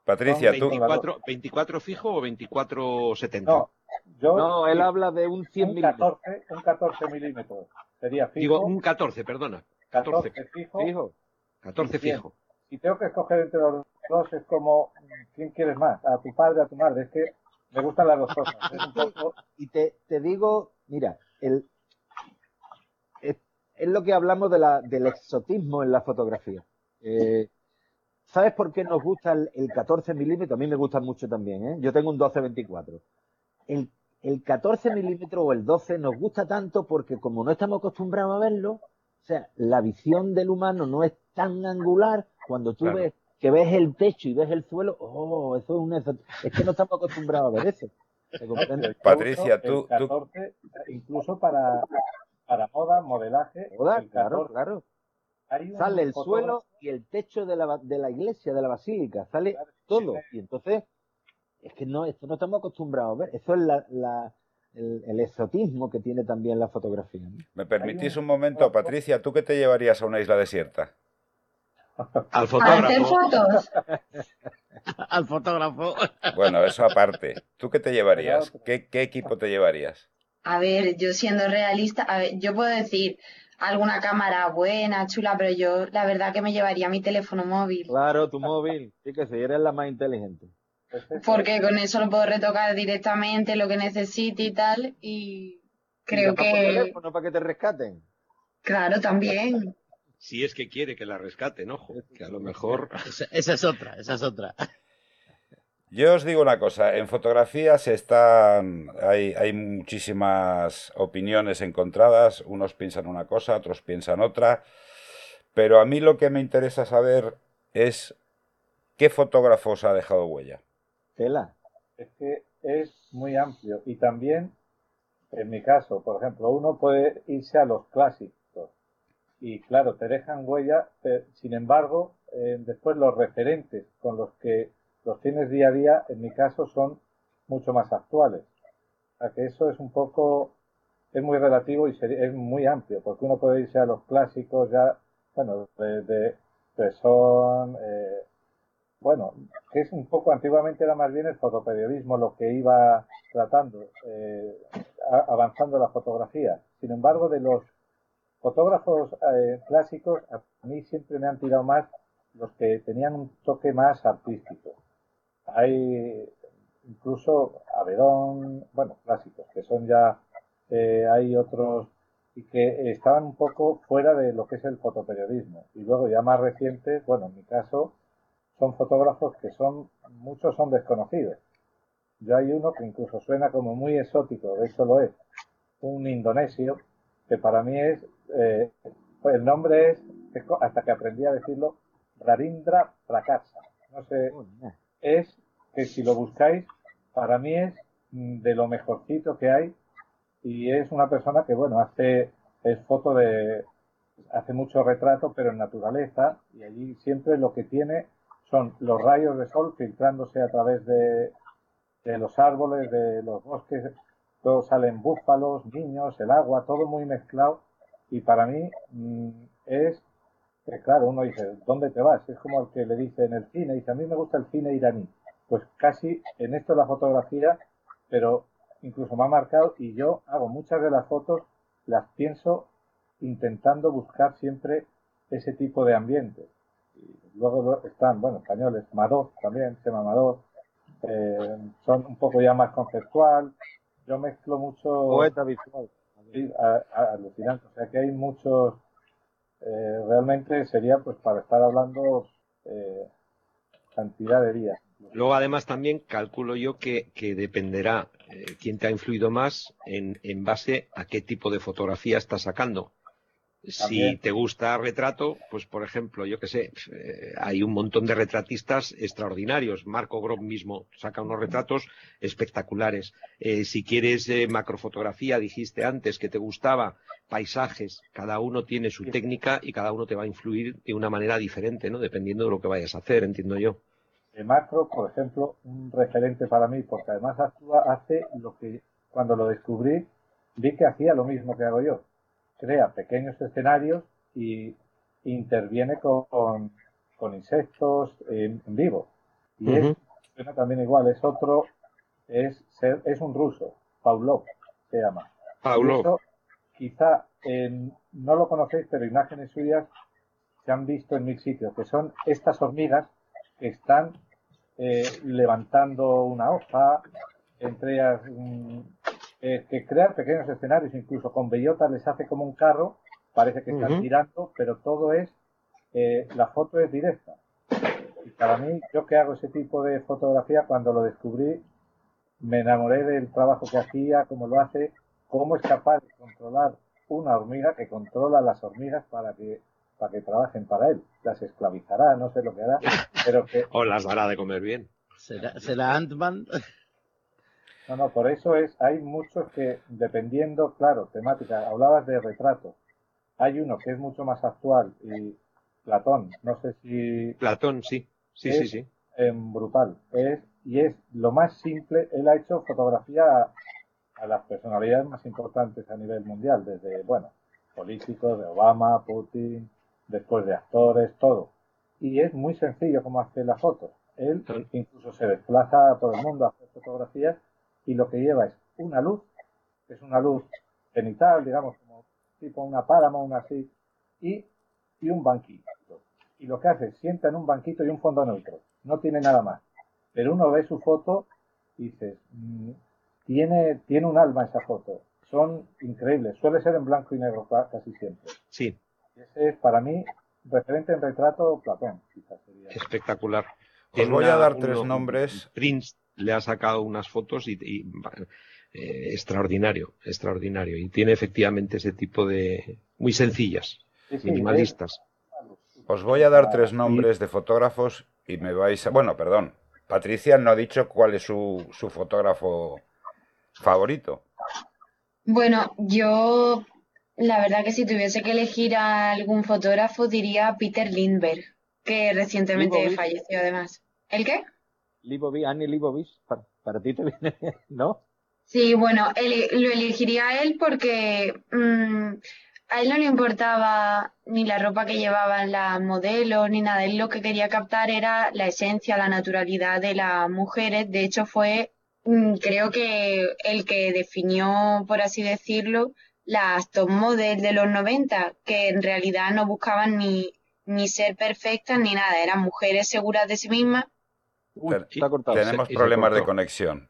Patricia, tú. 24, ¿24 fijo o 24-70? No, yo, no, él habla de un 100 un 14, un 14 milímetros. Sería fijo. Digo, un 14, perdona. 14, fijo. fijo. 14 fijo. Si tengo que escoger entre los dos, es como, ¿quién quieres más? ¿A tu padre, a tu madre? Es que me gustan las dos cosas. Y te, te, digo, mira, el, es, lo que hablamos de la, del exotismo en la fotografía. Eh, ¿Sabes por qué nos gusta el, 14 milímetros? A mí me gusta mucho también, ¿eh? Yo tengo un 12-24. El, el 14 milímetros o el 12 nos gusta tanto porque como no estamos acostumbrados a verlo, o sea, la visión del humano no es tan angular cuando tú ves que ves el techo y ves el suelo, oh, eso es un es que no estamos acostumbrados a ver eso. Patricia, tú, incluso para, para moda, modelaje, moda, claro, claro. Sale el suelo y el techo de la, de la iglesia, de la basílica, sale todo. Y entonces, es que no, esto no estamos acostumbrados a ver. Eso es la, el, exotismo que tiene también la fotografía. ¿Me permitís un momento, Patricia? ¿Tú qué te llevarías a una isla desierta? Al fotógrafo. Al fotógrafo. Bueno, eso aparte. ¿Tú qué te llevarías? ¿Qué, ¿Qué, equipo te llevarías? A ver, yo siendo realista, a ver, yo puedo decir alguna cámara buena, chula, pero yo la verdad que me llevaría mi teléfono móvil. Claro, tu móvil. Sí que sí, eres la más inteligente. Porque con eso lo puedo retocar directamente lo que necesite y tal. Y creo que. no para que te rescaten. Claro, también. Si es que quiere que la rescaten, ojo, que a lo mejor. esa, es otra, esa es otra. Yo os digo una cosa, en fotografías están, hay, hay muchísimas opiniones encontradas, unos piensan una cosa, otros piensan otra, pero a mí lo que me interesa saber es qué fotógrafos ha dejado huella. Es que es muy amplio y también, en mi caso, por ejemplo, uno puede irse a los clásicos y claro, te dejan huella, sin embargo, eh, después los referentes con los que los tienes día a día, en mi caso, son mucho más actuales. O sea que eso es un poco, es muy relativo y es muy amplio, porque uno puede irse a los clásicos ya, bueno, de, de, son, eh, bueno, que es un poco, antiguamente era más bien el fotoperiodismo lo que iba tratando, eh, avanzando la fotografía. Sin embargo, de los fotógrafos eh, clásicos, a mí siempre me han tirado más los que tenían un toque más artístico. Hay incluso Abedón, bueno, clásicos, que son ya, eh, hay otros y que estaban un poco fuera de lo que es el fotoperiodismo. Y luego ya más recientes, bueno, en mi caso, son fotógrafos que son, muchos son desconocidos. Yo hay uno que incluso suena como muy exótico, de hecho lo es, un indonesio, que para mí es, eh, el nombre es, hasta que aprendí a decirlo, Rarindra Prakasa. No sé, es que si lo buscáis, para mí es de lo mejorcito que hay y es una persona que, bueno, hace, es foto de, hace mucho retrato, pero en naturaleza y allí siempre lo que tiene son los rayos de sol filtrándose a través de, los árboles, de los bosques, todos salen búfalos, niños, el agua, todo muy mezclado y para mí mm, es, claro, uno dice, ¿dónde te vas? Es como el que le dice en el cine, dice, a mí me gusta el cine iraní. Pues casi en esto la fotografía, pero incluso me ha marcado y yo hago muchas de las fotos, las pienso intentando buscar siempre ese tipo de ambiente luego están, bueno, españoles, Mador también, se llama Mador, eh, son un poco ya más conceptual. Yo mezclo mucho. Poeta visual. Sí, alucinante. O sea que hay muchos. Eh, realmente sería pues para estar hablando eh, cantidad de días. Luego, además, también calculo yo que, que dependerá quién te ha influido más en, en base a qué tipo de fotografía estás sacando Si te gusta retrato, pues por ejemplo, yo que sé, eh, hay un montón de retratistas extraordinarios. Marco Grob mismo saca unos retratos espectaculares. Eh, si quieres eh, macrofotografía, dijiste antes que te gustaba, paisajes, cada uno tiene su técnica y cada uno te va a influir de una manera diferente, ¿no? Dependiendo de lo que vayas a hacer, entiendo yo. El macro, por ejemplo, un referente para mí, porque además actúa, hace lo que cuando lo descubrí, vi que hacía lo mismo que hago yo crea pequeños escenarios y interviene con, con insectos en, vivo. Y es, también igual, es otro, es, es un ruso, Pavlov se llama. Pavlov. quizá no lo conocéis, pero imágenes suyas se han visto en mil sitios, que son estas hormigas que están eh, levantando una hoja, entre ellas eh, que crear pequeños escenarios, incluso con bellotas les hace como un carro, parece que están girando, pero todo es, eh, la foto es directa. Y para mí, yo que hago ese tipo de fotografía, cuando lo descubrí, me enamoré del trabajo que hacía, cómo lo hace, cómo es capaz de controlar una hormiga que controla las hormigas para que para que trabajen para él. Las esclavizará, no sé lo que hará, pero que... o las dará de comer bien. ¿Será, será Ant-Man? No, no, por eso es, hay muchos que, dependiendo, claro, temática, hablabas de retrato. Hay uno que es mucho más actual y Platón, no sé si... Platón, sí, sí, sí, sí. En brutal. Es, y es lo más simple, él ha hecho fotografía a, a las personalidades más importantes a nivel mundial, desde, bueno, políticos, de Obama, Putin, después de actores, todo. Y es muy sencillo como hace la foto. Él incluso se desplaza a todo el mundo a hacer fotografías y lo que lleva es una luz, que es una luz cenital, digamos, como tipo una páramo, una así, y, y un banquito. Y lo que hace es sienta en un banquito y un fondo neutro. No tiene nada más. Pero uno ve su foto y dices, mm, tiene, tiene un alma esa foto. Son increíbles. Suele ser en blanco y negro casi siempre. Sí. ese es para mí referente en retrato Platón. Espectacular. Os voy a dar tres nombres. Prince le ha sacado unas fotos y, eh, extraordinario, extraordinario. Y tiene efectivamente ese tipo de muy sencillas, minimalistas. Os voy a dar tres nombres de fotógrafos y me vais a... Bueno, perdón. Patricia no ha dicho cuál es su, su fotógrafo favorito. Bueno, yo la verdad que si tuviese que elegir a algún fotógrafo diría Peter Lindbergh, que recientemente falleció además. ¿El qué? Annie Leibovitz, para, ti te viene ¿no? Sí, bueno, lo elegiría él porque mm, a él no le importaba ni la ropa que llevaban las modelos ni nada. Él lo que quería captar era la esencia, la naturalidad de las mujeres. De hecho, fue, mm, creo que el que definió, por así decirlo, las top models de los 90, que en realidad no buscaban ni, ni ser perfectas ni nada. Eran mujeres seguras de sí mismas tenemos problemas de conexión.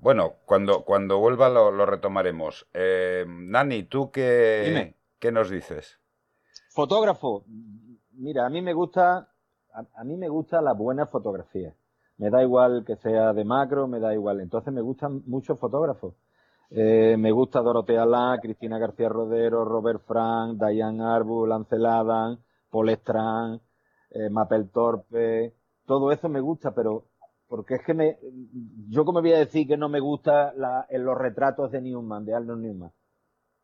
Bueno, cuando, cuando vuelva lo, retomaremos. Eh, Nani, ¿tú qué, qué nos dices? Fotógrafo. Mira, a mí me gusta, a, mí me gusta la buena fotografía. Me da igual que sea de macro, me da igual. Entonces me gustan muchos fotógrafos. Eh, me gusta Dorotea La, Cristina García Rodero, Robert Frank, Diane Arbu, Lancel Adam, Paul Strand, eh, Mapel Torpe, todo eso me gusta, pero porque es que me, yo como voy a decir que no me gusta en los retratos de Newman, de Arnold Newman.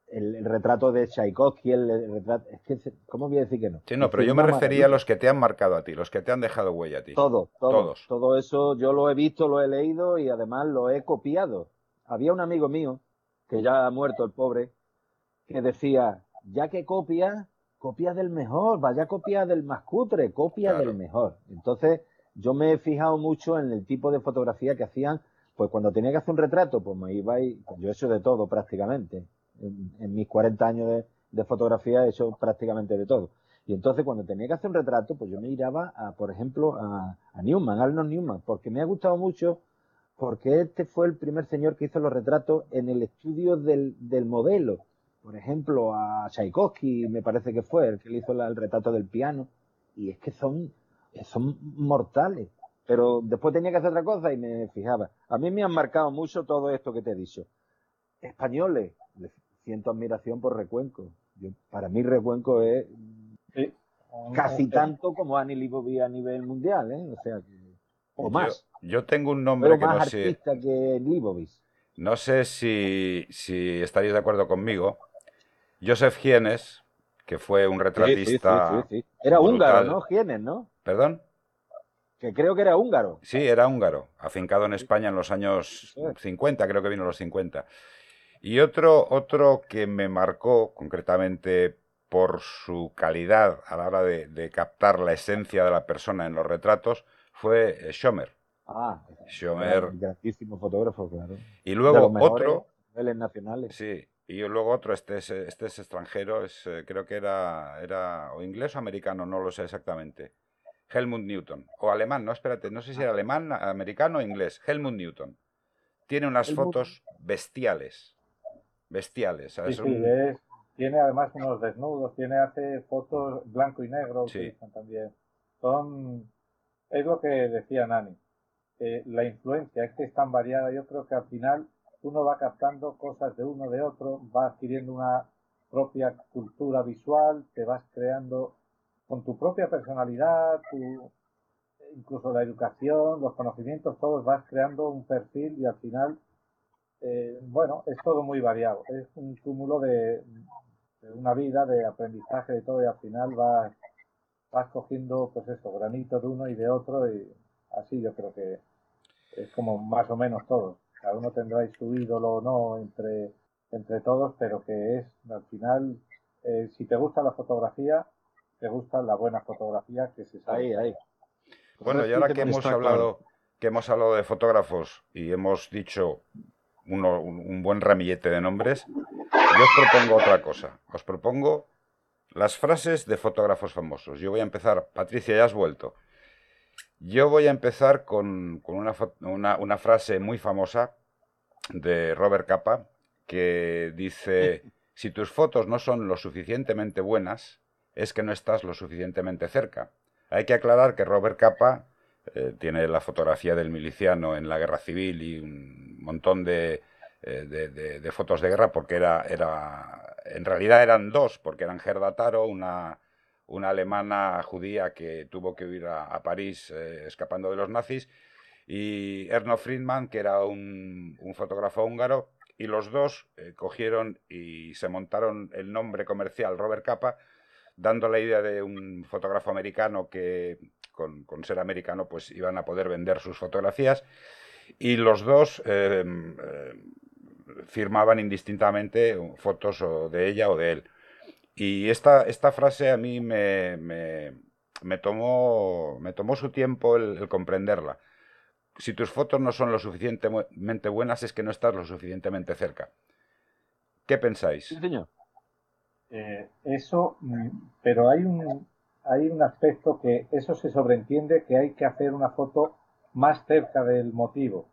El, retrato de Tchaikovsky, el, retrato, es que, ¿cómo voy a decir que no? Sí, no, pero yo me refería a los que te han marcado a ti, los que te han dejado huella a ti. Todo, todo, Todos. Todo eso yo lo he visto, lo he leído y además lo he copiado. Había un amigo mío, que ya ha muerto el pobre, que decía, ya que copia, copia del mejor, vaya copia del más cutre, copia del mejor. Entonces, yo me he fijado mucho en el tipo de fotografía que hacían, pues cuando tenía que hacer un retrato, pues me iba y pues yo he hecho de todo prácticamente. En, mis 40 años de, fotografía he hecho prácticamente de todo. Y entonces cuando tenía que hacer un retrato, pues yo me iraba a, por ejemplo, a, a Newman, Arnold Newman, porque me ha gustado mucho, porque este fue el primer señor que hizo los retratos en el estudio del, del modelo. Por ejemplo, a Tchaikovsky, me parece que fue el que le hizo el retrato del piano. Y es que son son mortales. Pero después tenía que hacer otra cosa y me fijaba. A mí me han marcado mucho todo esto que te he dicho. Españoles, siento admiración por Recuenco. para mí Recuenco es casi tanto como Annie Leibovitz a nivel mundial, ¿eh? O sea, o más. Yo, tengo un nombre que más no artista que. No sé si, si estaréis de acuerdo conmigo. Joseph Gienes, que fue un retratista. era húngaro, ¿no? Gienes, ¿no? ¿Perdón? Que creo que era húngaro. Sí, era húngaro, afincado en España en los años 50, creo que vino los 50. Y otro, otro que me marcó concretamente por su calidad a la hora de, captar la esencia de la persona en los retratos fue eh, Schomer. Ah, Schomer. grandísimo fotógrafo, claro. Y luego otro. nacionales. Sí, y luego otro, este es, este es extranjero, es, eh, creo que era, era o inglés o americano, no lo sé exactamente. Helmut Newton. O alemán, no, espérate, no sé si era ah. alemán, americano o inglés. Helmut Newton. Tiene unas fotos bestiales. Bestiales. tiene además unos desnudos, tiene hace fotos blanco y negro también. Son, es lo que decía Nani. la influencia es que es tan variada, yo creo que al final uno va captando cosas de uno de otro, va adquiriendo una propia cultura visual, te vas creando con tu propia personalidad, tu, incluso la educación, los conocimientos, todos vas creando un perfil y al final, eh, bueno, es todo muy variado. Es un cúmulo de, una vida, de aprendizaje, de todo y al final vas, vas cogiendo, pues eso, granito de uno y de otro y así yo creo que es como más o menos todo. Cada uno tendrá su ídolo o no entre, entre todos, pero que es, al final, eh, si te gusta la fotografía, te gusta la buena fotografía que se sabe. Ahí, ahí. Bueno, y ahora que hemos hablado, que hemos hablado de fotógrafos y hemos dicho uno, un buen ramillete de nombres, yo os propongo otra cosa. Os propongo las frases de fotógrafos famosos. Yo voy a empezar, Patricia, ya has vuelto. Yo voy a empezar con, una, una, una, frase muy famosa de Robert Capa que dice, si tus fotos no son lo suficientemente buenas, es que no estás lo suficientemente cerca. Hay que aclarar que Robert Capa eh, tiene la fotografía del miliciano en la guerra civil y un montón de, eh, de, fotos de guerra porque era, era, en realidad eran dos, porque eran Gerda Taro, una, una alemana judía que tuvo que huir a, París eh, escapando de los nazis, y Erno Friedman, que era un, un fotógrafo húngaro, y los dos cogieron y se montaron el nombre comercial Robert Capa dando la idea de un fotógrafo americano que con, ser americano pues iban a poder vender sus fotografías y los dos eh, firmaban indistintamente fotos o de ella o de él. Y esta, esta frase a mí me, me, tomó, me tomó su tiempo el, comprenderla. Si tus fotos no son lo suficientemente buenas es que no estás lo suficientemente cerca. ¿Qué pensáis? Sí, señor. Eh, eso, mm, pero hay un, hay un aspecto que eso se sobreentiende que hay que hacer una foto más cerca del motivo.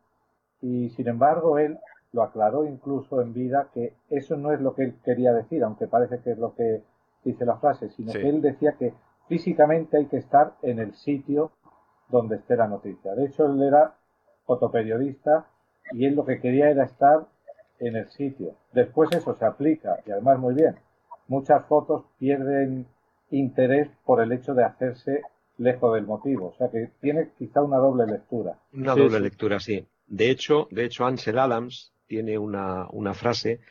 Y sin embargo, él lo aclaró incluso en vida que eso no es lo que él quería decir, aunque parece que es lo que dice la frase, sino que él decía que físicamente hay que estar en el sitio donde esté la noticia. De hecho, él era fotoperiodista y él lo que quería era estar en el sitio. Después eso se aplica, y además muy bien, muchas fotos pierden interés por el hecho de hacerse lejos del motivo. O sea que tiene quizá una doble lectura. Una doble lectura, sí. De hecho, de hecho, Ansel Adams tiene una, frase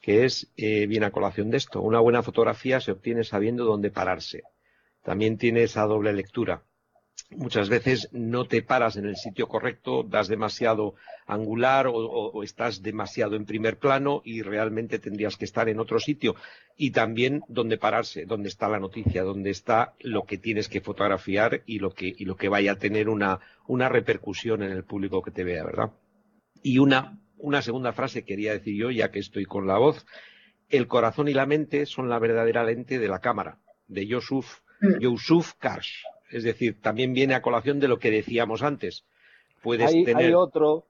que es, eh, bien a colación de esto, una buena fotografía se obtiene sabiendo dónde pararse. También tiene esa doble lectura muchas veces no te paras en el sitio correcto, das demasiado angular o, estás demasiado en primer plano y realmente tendrías que estar en otro sitio. Y también donde pararse, donde está la noticia, donde está lo que tienes que fotografiar y lo que, y lo que vaya a tener una, una repercusión en el público que te vea, ¿verdad? Y una, una segunda frase quería decir yo, ya que estoy con la voz, el corazón y la mente son la verdadera lente de la cámara, de Yusuf, mm. Yusuf Karsh. Es decir, también viene a colación de lo que decíamos antes. Puedes hay, tener. Hay otro.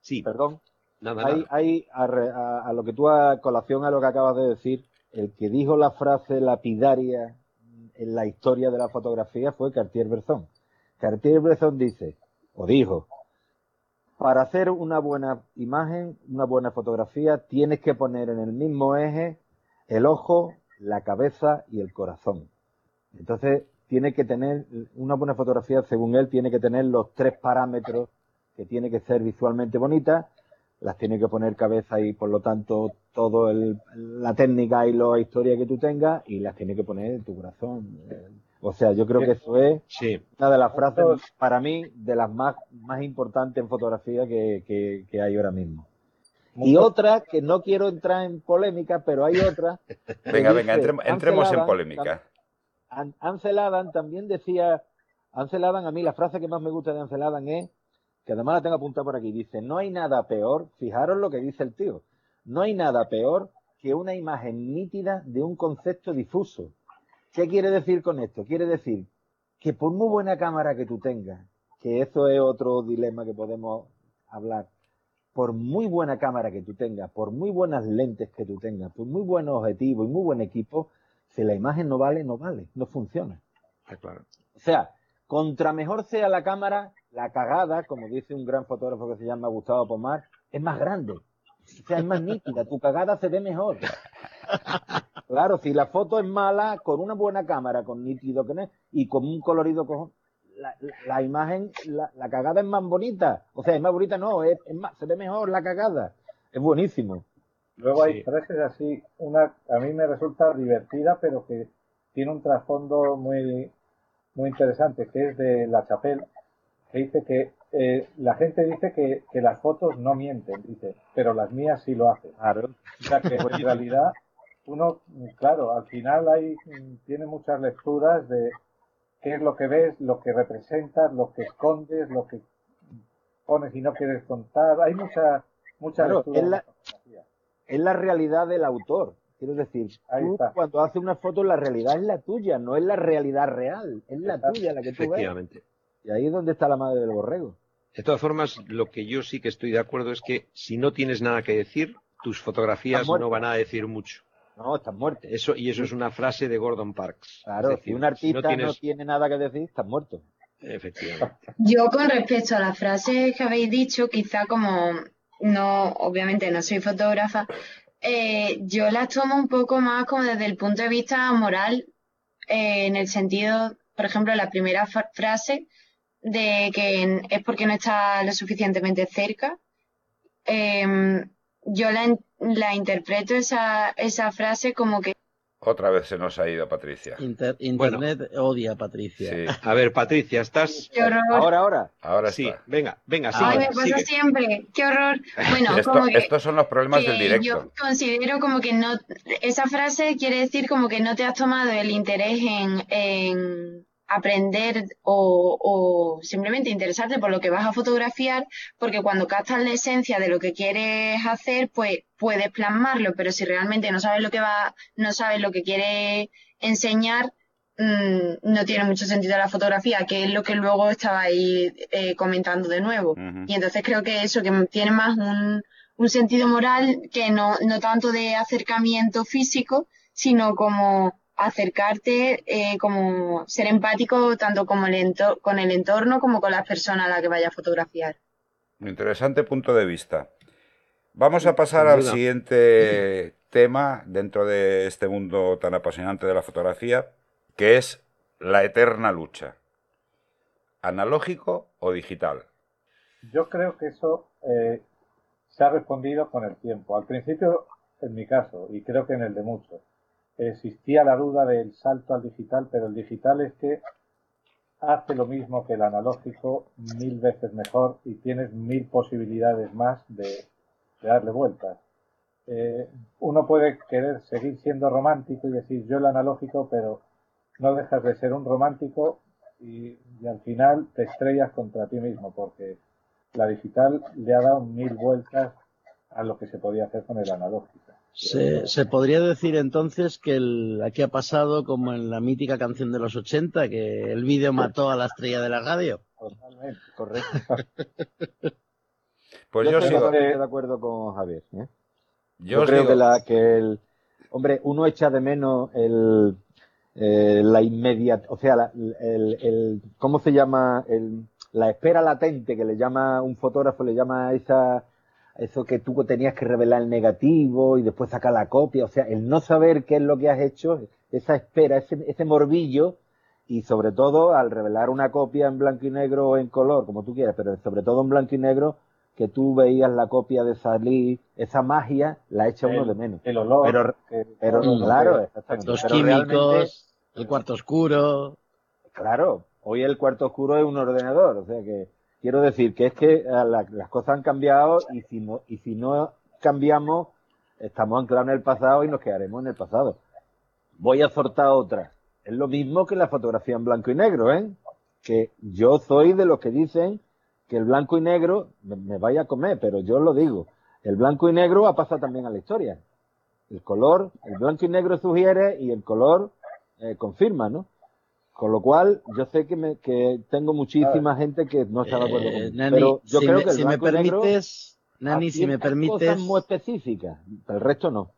Sí. Perdón. Nada, hay, hay a, lo que tú a colación a lo que acabas de decir, el que dijo la frase lapidaria en la historia de la fotografía fue Cartier-Bresson. Cartier-Bresson dice, o dijo, para hacer una buena imagen, una buena fotografía, tienes que poner en el mismo eje el ojo, la cabeza y el corazón. Entonces, tiene que tener, una buena fotografía, según él, tiene que tener los tres parámetros que tiene que ser visualmente bonita, las tiene que poner cabeza y por lo tanto todo la técnica y la historia que tú tengas y las tiene que poner tu corazón. O sea, yo creo que eso es una de las frases para mí de las más, más importantes en fotografía que, hay ahora mismo. Y otra que no quiero entrar en polémica, pero hay otra. venga, venga, entremos en polémica. Ansel Adam también decía, Ansel Adam, a mí la frase que más me gusta de Ansel Adam es que además la tengo apuntada por aquí, dice, no hay nada peor, fijaros lo que dice el tío, no hay nada peor que una imagen nítida de un concepto difuso. ¿Qué quiere decir con esto? Quiere decir que por muy buena cámara que tú tengas, que eso es otro dilema que podemos hablar, por muy buena cámara que tú tengas, por muy buenas lentes que tú tengas, por muy buen objetivo y muy buen equipo, si la imagen no vale, no vale, no funciona. claro. O sea, contra mejor sea la cámara, la cagada, como dice un gran fotógrafo que se llama Gustavo Pomar, es más grande. O sea, es más nítida, tu cagada se ve mejor. Claro, si la foto es mala, con una buena cámara, con nítido que no y con un colorido cojón, la, imagen, la, cagada es más bonita. O sea, es más bonita, no, es, más, se ve mejor la cagada. Es buenísimo. Luego hay frases así, una a mí me resulta divertida, pero que tiene un trasfondo muy, muy interesante, que es de La Chapelle, que dice que eh, la gente dice que, que, las fotos no mienten, dice, pero las mías sí lo hacen. Claro. O sea que en realidad uno, claro, al final hay, tiene muchas lecturas de qué es lo que ves, lo que representas, lo que escondes, lo que pones y no quieres contar. Hay mucha, mucha lectura. Es la, es la realidad del autor. Quiero decir, tú cuando haces una foto, la realidad es la tuya, no es la realidad real, es la tuya la que tú ves. Y ahí es donde está la madre del borrego. De todas formas, lo que yo sí que estoy de acuerdo es que si no tienes nada que decir, tus fotografías no van a decir mucho. No, estás muerto. Eso, y eso es una frase de Gordon Parks. Claro, si un artista no, tiene nada que decir, estás muerto. Efectivamente. Yo con respecto a las frases que habéis dicho, quizá como no, obviamente no soy fotógrafa, eh, yo las tomo un poco más como desde el punto de vista moral, eh, en el sentido, por ejemplo, la primera frase de que es porque no está lo suficientemente cerca. Em, yo la, la interpreto esa, esa frase como que otra vez se nos ha ido Patricia. Internet odia a Patricia. A ver, Patricia, estás. Qué horror. Ahora, ahora. Ahora sí. Venga, venga, sí. Ay, me pasa siempre. Qué horror. Bueno, como que, estos son los problemas del directo. Yo considero como que no. Esa frase quiere decir como que no te has tomado el interés en, en aprender o, o, simplemente interesarte por lo que vas a fotografiar, porque cuando captas la esencia de lo que quieres hacer, pues puedes plasmarlo, pero si realmente no sabes lo que va, no sabes lo que quieres enseñar, mm, no tiene mucho sentido la fotografía, que es lo que luego estaba ahí eh, comentando de nuevo. Y entonces creo que eso, que tiene más un, un sentido moral que no, no tanto de acercamiento físico, sino como acercarte, eh, como ser empático tanto como el con el entorno como con las personas a las que vaya a fotografiar. Interesante punto de vista. Vamos a pasar al siguiente tema dentro de este mundo tan apasionante de la fotografía, que es la eterna lucha. ¿Analógico o digital? Yo creo que eso eh, se ha respondido con el tiempo. Al principio, en mi caso, y creo que en el de muchos, existía la duda del salto al digital, pero el digital es que hace lo mismo que el analógico mil veces mejor y tienes mil posibilidades más de, darle vueltas. Eh, uno puede querer seguir siendo romántico y decir yo el analógico, pero no dejas de ser un romántico y, y al final te estrellas contra ti mismo porque la digital le ha dado mil vueltas a lo que se podía hacer con el analógico. Se, se, podría decir entonces que el, aquí ha pasado como en la mítica canción de los 80, que el vídeo mató a la estrella de la radio. Totalmente, correcto. pues yo, estoy de acuerdo con Javier. ¿eh? Yo, creo que, la, que el. Hombre, uno echa de menos el, eh, la inmediata. O sea, el, el, ¿Cómo se llama? El, la espera latente que le llama un fotógrafo, le llama a esa eso que tú tenías que revelar el negativo y después sacar la copia, o sea, el no saber qué es lo que has hecho, esa espera, ese, ese morbillo, y sobre todo al revelar una copia en blanco y negro o en color, como tú quieras, pero sobre todo en blanco y negro, que tú veías la copia de salir, esa magia la echa uno de menos. El olor. Pero, pero claro, exactamente. Los químicos, el cuarto oscuro. Claro, hoy el cuarto oscuro es un ordenador, o sea que quiero decir que es que eh, las cosas han cambiado y si no, y si no cambiamos, estamos anclados en el pasado y nos quedaremos en el pasado. Voy a soltar otra. Es lo mismo que la fotografía en blanco y negro, ¿eh? Que yo soy de los que dicen que el blanco y negro me, vaya a comer, pero yo lo digo. El blanco y negro ha pasado también a la historia. El color, el blanco y negro sugiere y el color eh, confirma, ¿no? Con lo cual, yo sé que, me, que tengo muchísima gente que no está de acuerdo eh, pero yo creo que el si me permites, Nani, si me permites, cosas muy específicas, el resto no.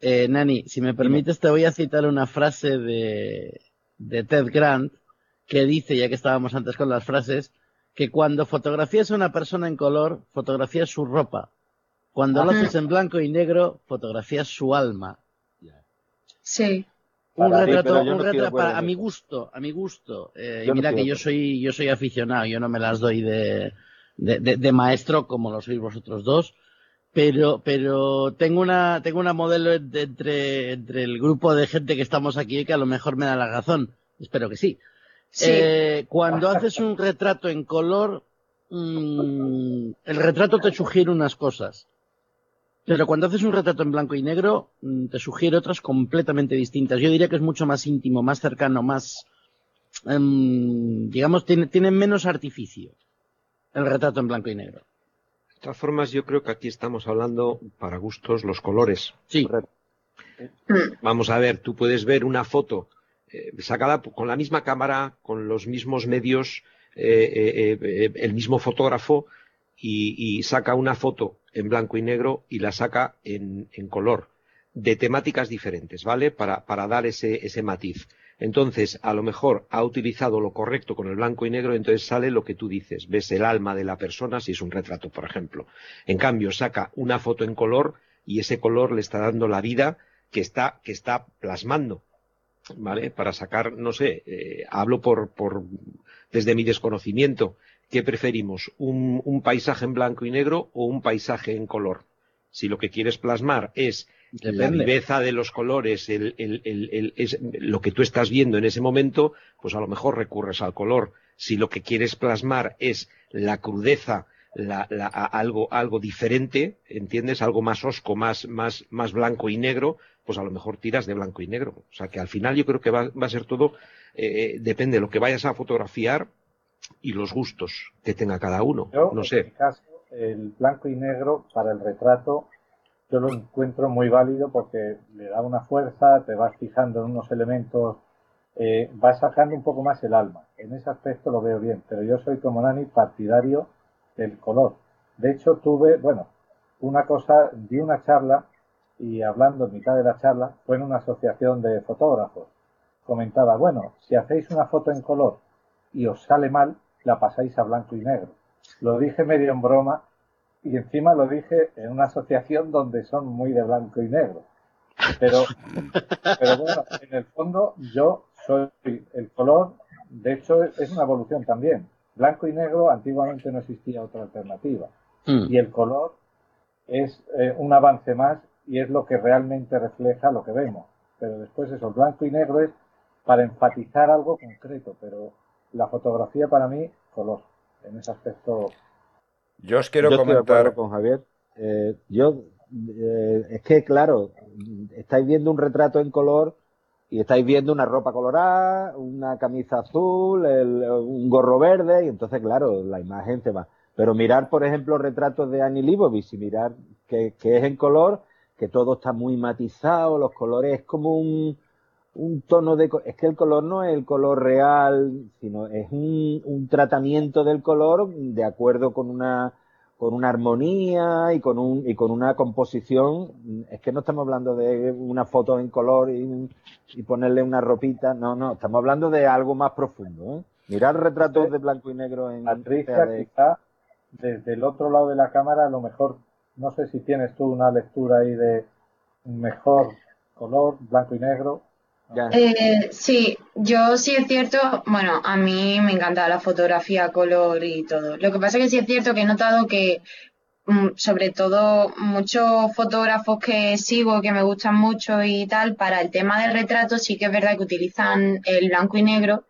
Eh, Nani, si me permites, te voy a citar una frase de, de Ted Grant que dice, ya que estábamos antes con las frases, que cuando fotografías a una persona en color, fotografías su ropa. Cuando lo haces en blanco y negro, fotografías su alma. Sí. Un retrato, un retrato a mi gusto, a mi gusto. Eh, y mira que yo soy, yo soy aficionado, yo no me las doy de, de, de, maestro como lo sois vosotros dos, pero, pero tengo una, tengo una modelo entre, entre el grupo de gente que estamos aquí que a lo mejor me da la razón. Espero que sí. Eh, cuando haces un retrato en color, mm, el retrato te sugiere unas cosas. Pero cuando haces un retrato en blanco y negro, mm, te sugiere otras completamente distintas. Yo diría que es mucho más íntimo, más cercano, más, em, digamos, tiene, tiene menos artificio el retrato en blanco y negro. De todas formas, yo creo que aquí estamos hablando para gustos los colores. Sí. Vamos a ver, tú puedes ver una foto eh, sacada con la misma cámara, con los mismos medios, eh, eh, el mismo fotógrafo y, saca una foto en blanco y negro y la saca en, color, de temáticas diferentes, ¿vale? Para, para dar ese, ese matiz. Entonces, a lo mejor ha utilizado lo correcto con el blanco y negro, entonces sale lo que tú dices, ves el alma de la persona si es un retrato, por ejemplo. En cambio, saca una foto en color y ese color le está dando la vida que está, que está plasmando. ¿vale? Para sacar, no sé, eh, hablo por, por, desde mi desconocimiento, ¿qué preferimos? Un, un, paisaje en blanco y negro o un paisaje en color? Si lo que quieres plasmar es la viveza de los colores, el, el, el, es lo que tú estás viendo en ese momento, pues a lo mejor recurres al color. Si lo que quieres plasmar es la crudeza, la, la, algo, algo diferente, ¿entiendes? Algo más osco, más, más, más blanco y negro, pues a lo mejor tiras de blanco y negro. O sea que al final yo creo que va, a ser todo, eh, depende de lo que vayas a fotografiar y los gustos que tenga cada uno. no sé. En caso, el blanco y negro para el retrato yo lo encuentro muy válido porque le da una fuerza, te vas fijando en unos elementos, eh, vas sacando un poco más el alma. En ese aspecto lo veo bien, pero yo soy como Nani partidario del color. De hecho, tuve, bueno, una cosa, di una charla y hablando en mitad de la charla, fue en una asociación de fotógrafos. Comentaba, bueno, si hacéis una foto en color y os sale mal, la pasáis a blanco y negro. Lo dije medio en broma y encima lo dije en una asociación donde son muy de blanco y negro. Pero, pero bueno, en el fondo yo soy el color, de hecho es una evolución también. Blanco y negro antiguamente no existía otra alternativa. Hmm. Y el color es eh, un avance más y es lo que realmente refleja lo que vemos. Pero después eso, blanco y negro es para enfatizar algo concreto, pero la fotografía para mí, color. En ese aspecto. Yo os quiero comentar. con Javier. Eh, yo, eh, es que, claro, estáis viendo un retrato en color y estáis viendo una ropa colorada, una camisa azul, un gorro verde, y entonces, claro, la imagen se va. Pero mirar, por ejemplo, retratos de Annie Leibovitz y mirar que, que es en color, que todo está muy matizado, los colores es como un, un tono de... Es que el color no es el color real, sino es un, un tratamiento del color de acuerdo con una con una armonía y con un y con una composición es que no estamos hablando de una foto en color y, y ponerle una ropita no no estamos hablando de algo más profundo ¿eh? mirar retratos de blanco y negro en Patricia quizá desde el otro lado de la cámara a lo mejor No sé si tienes tú una lectura ahí de mejor color, blanco y negro. Eh, sí, yo sí es cierto, bueno, a mí me encanta la fotografía, color y todo. Lo que pasa es que sí es cierto que he notado que mm, sobre todo muchos fotógrafos que sigo, que me gustan mucho y tal, para el tema del retrato sí que es verdad que utilizan el blanco y negro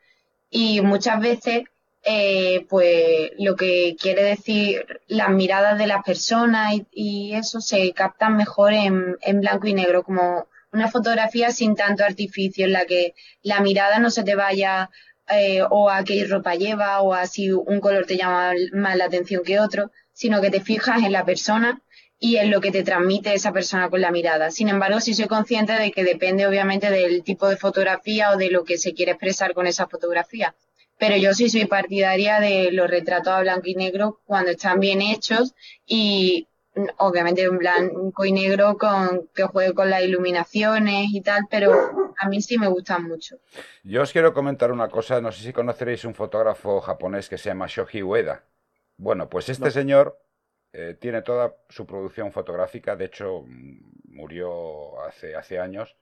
y muchas veces eh, pues lo que quiere decir las miradas de las personas y, eso se captan mejor en, en, blanco y negro, como una fotografía sin tanto artificio, en la que la mirada no se te vaya eh, o a qué ropa lleva o a si un color te llama más la atención que otro, sino que te fijas en la persona y en lo que te transmite esa persona con la mirada. Sin embargo, sí soy consciente de que depende obviamente del tipo de fotografía o de lo que se quiere expresar con esa fotografía pero yo sí soy partidaria de los retratos a blanco y negro cuando están bien hechos y obviamente en blanco y negro con que juegue con las iluminaciones y tal, pero a mí sí me gustan mucho. Yo os quiero comentar una cosa, no sé si conoceréis un fotógrafo japonés que se llama Shoji Ueda. Bueno, pues este señor eh, tiene toda su producción fotográfica, de hecho mm, murió hace, hace años,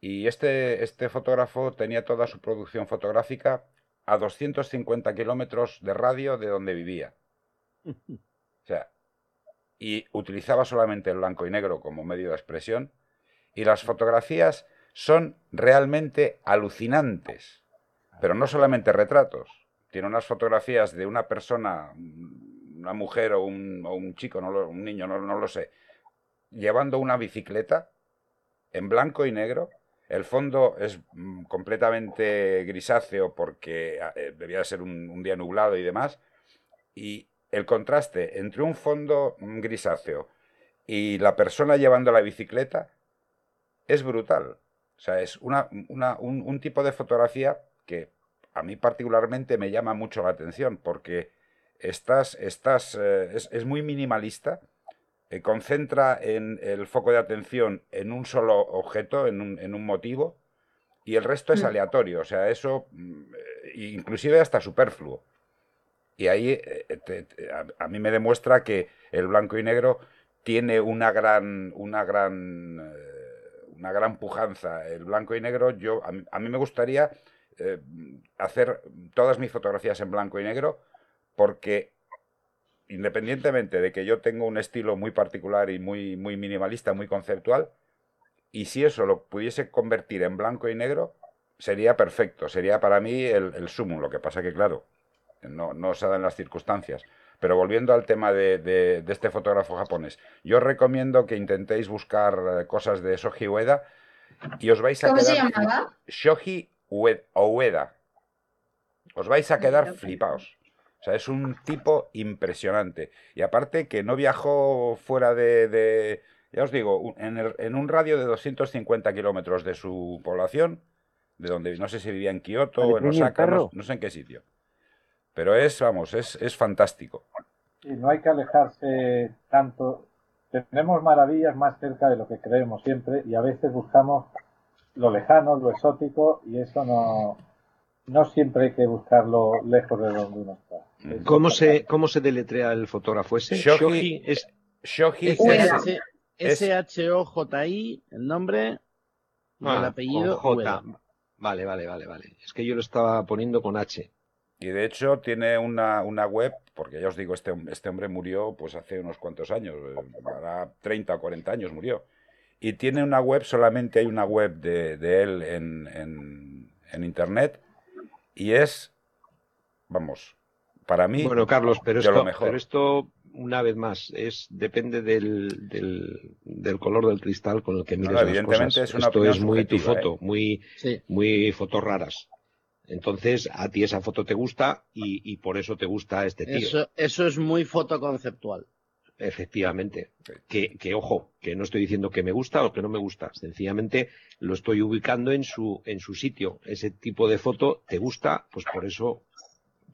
y este, este fotógrafo tenía toda su producción fotográfica a 250 kilómetros de radio de donde vivía. O sea, y utilizaba solamente el blanco y negro como medio de expresión. Y las fotografías son realmente alucinantes. Pero no solamente retratos. Tiene unas fotografías de una persona, una mujer o un, chico, no un niño, no, no lo sé, llevando una bicicleta en blanco y negro el fondo es mm, completamente grisáceo porque ah, eh, debía ser un, día nublado y demás. Y el contraste entre un fondo grisáceo y la persona llevando la bicicleta es brutal. O sea, es una, un, tipo de fotografía que a mí particularmente me llama mucho la atención porque estás, estás, eh, es muy minimalista eh, concentra en el foco de atención en un solo objeto, en un, en un motivo, y el resto es mm. aleatorio, o sea, eso mm, inclusive hasta superfluo. Y ahí eh, a, mí me demuestra que el blanco y negro tiene una gran, una gran, eh, una gran pujanza. El blanco y negro, yo, a mí, me gustaría hacer todas mis fotografías en blanco y negro porque independientemente de que yo tengo un estilo muy particular y muy, muy minimalista, muy conceptual, y si eso lo pudiese convertir en blanco y negro, sería perfecto, sería para mí el, el sumo. Lo que pasa que, claro, no, no se dan las circunstancias. Pero volviendo al tema de, este fotógrafo japonés, yo os recomiendo que intentéis buscar eh, cosas de Shoji Ueda y os vais a ¿Cómo quedar... se llamaba? Shoji Ueda. Os vais a quedar flipaos. O sea, es un tipo impresionante. Y aparte que no viajó fuera de, ya os digo, en, un radio de 250 kilómetros de su población, de donde no sé si vivía en Kioto o en Osaka, no, sé en qué sitio. Pero es, vamos, es, es fantástico. Y no hay que alejarse tanto. Tenemos maravillas más cerca de lo que creemos siempre y a veces buscamos lo lejano, lo exótico y eso no, no siempre hay que buscarlo lejos de donde uno está. ¿Cómo se, ¿Cómo se deletrea el fotógrafo ese? Shoji, es Shoji S-H-O-J-I, el nombre, el ah, apellido. J. Vale, vale, vale, vale. Es que yo lo estaba poniendo con H. Y de hecho tiene una, una web, porque ya os digo, este, este hombre murió pues hace unos cuantos años, ahora 30 o 40 años murió. Y tiene una web, solamente hay una web de, de él en, en, en internet, y es, vamos, para mí, bueno, Carlos, pero esto, pero esto, una vez más, es depende del, del, color del cristal con el que mires evidentemente Es una esto es muy tu foto, ¿eh? muy, muy fotos raras. Entonces, a ti esa foto te gusta y, por eso te gusta este tío. Eso, eso es muy fotoconceptual. Efectivamente. Que, que, ojo, que no estoy diciendo que me gusta o que no me gusta. Sencillamente lo estoy ubicando en su, en su sitio. Ese tipo de foto te gusta, pues por eso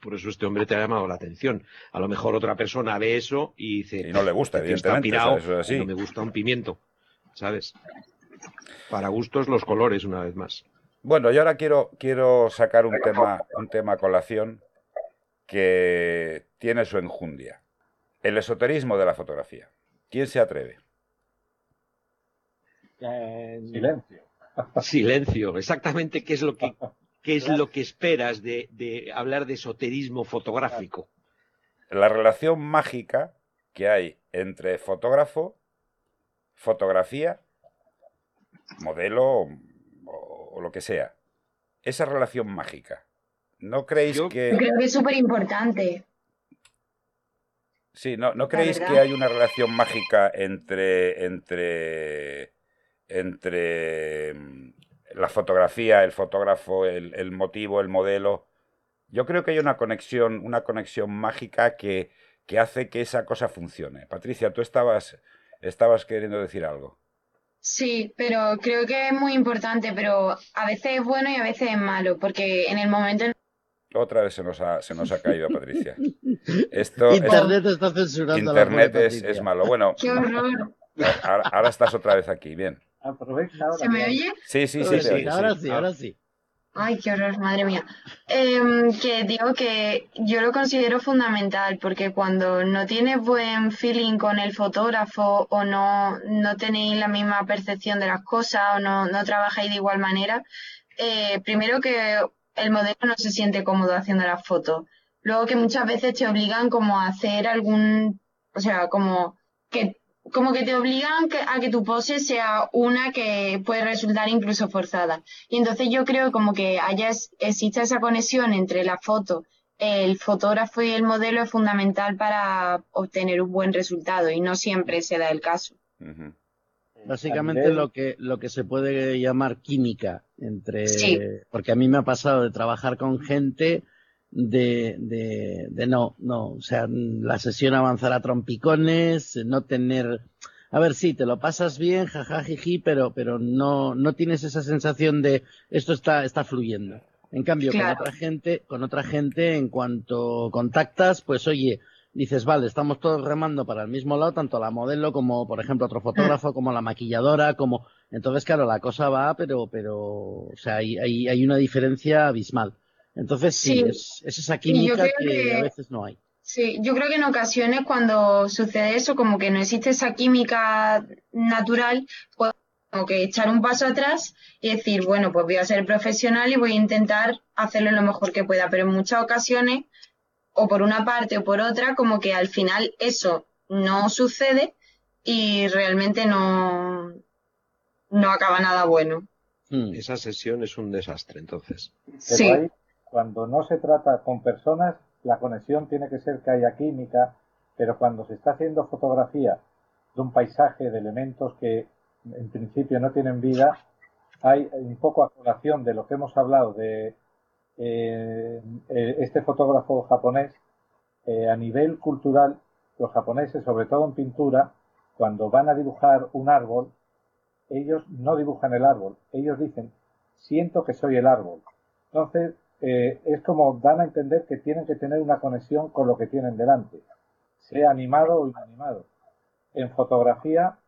por eso este hombre te ha llamado la atención. A lo mejor otra persona ve eso y dice... Y no le gusta, este evidentemente. así. No me gusta un pimiento, ¿sabes? Para gustos los colores, una vez más. Bueno, yo ahora quiero, quiero sacar un tema, un tema a colación que tiene su enjundia. El esoterismo de la fotografía. ¿Quién se atreve? Silencio. Silencio, exactamente qué es lo que, qué es lo que esperas de, de hablar de esoterismo fotográfico. La relación mágica que hay entre fotógrafo, fotografía, modelo o, lo que sea. Esa relación mágica. ¿No creéis que...? Creo que es súper importante. Sí, ¿no, ¿no creéis que hay una relación mágica entre, entre, entre mm, la fotografía, el fotógrafo, el, el motivo, el modelo? Yo creo que hay una conexión, una conexión mágica que, que hace que esa cosa funcione. Patricia, tú estabas, estabas queriendo decir algo. Sí, pero creo que es muy importante, pero a veces es bueno y a veces es malo, porque en el momento... Otra vez se nos ha, se nos ha caído Patricia. Esto Internet está censurando. Internet es, es, malo. Bueno, ¡Qué horror! Ahora, ahora, estás otra vez aquí, bien. ¿Se me oye? Sí, sí, sí. sí, sí ahora sí, ahora sí. Ay, qué horror, madre mía. Eh, que digo que yo lo considero fundamental porque cuando no tienes buen feeling con el fotógrafo o no, no tenéis la misma percepción de las cosas o no, no trabajáis de igual manera, eh, primero que el modelo no se siente cómodo haciendo las fotos. Luego que muchas veces te obligan como a hacer algún, o sea, como que como que te obligan a que tu pose sea una que puede resultar incluso forzada. Y entonces yo creo como que haya, exista esa conexión entre la foto, el fotógrafo y el modelo es fundamental para obtener un buen resultado y no siempre se da el caso. Básicamente lo que, lo que se puede llamar química entre, porque a mí me ha pasado de trabajar con gente de, de, de no, no, o sea, la sesión avanzará a trompicones, no tener, a ver, sí, te lo pasas bien, jajajiji, pero, pero no, no tienes esa sensación de esto está, está fluyendo. En cambio, con otra gente, con otra gente, en cuanto contactas, pues oye, dices, vale, estamos todos remando para el mismo lado, tanto la modelo como, por ejemplo, otro fotógrafo, como la maquilladora, como, entonces, claro, la cosa va, pero, pero, o sea, hay, hay, hay una diferencia abismal. Entonces sí, Es, esa química que, a veces no hay. Sí, yo creo que en ocasiones cuando sucede eso, como que no existe esa química natural, pues como que echar un paso atrás y decir, bueno, pues voy a ser profesional y voy a intentar hacerlo lo mejor que pueda. Pero en muchas ocasiones, o por una parte o por otra, como que al final eso no sucede y realmente no, no acaba nada bueno. Hmm. Esa sesión es un desastre, entonces. Sí cuando no se trata con personas, la conexión tiene que ser que haya química, pero cuando se está haciendo fotografía de un paisaje, de elementos que en principio no tienen vida, hay un poco a colación de lo que hemos hablado de eh, eh, este fotógrafo japonés, eh, a nivel cultural, los japoneses, sobre todo en pintura, cuando van a dibujar un árbol, ellos no dibujan el árbol, ellos dicen, siento que soy el árbol. Entonces, eh, es como dan a entender que tienen que tener una conexión con lo que tienen delante, sea animado o inanimado. En fotografía,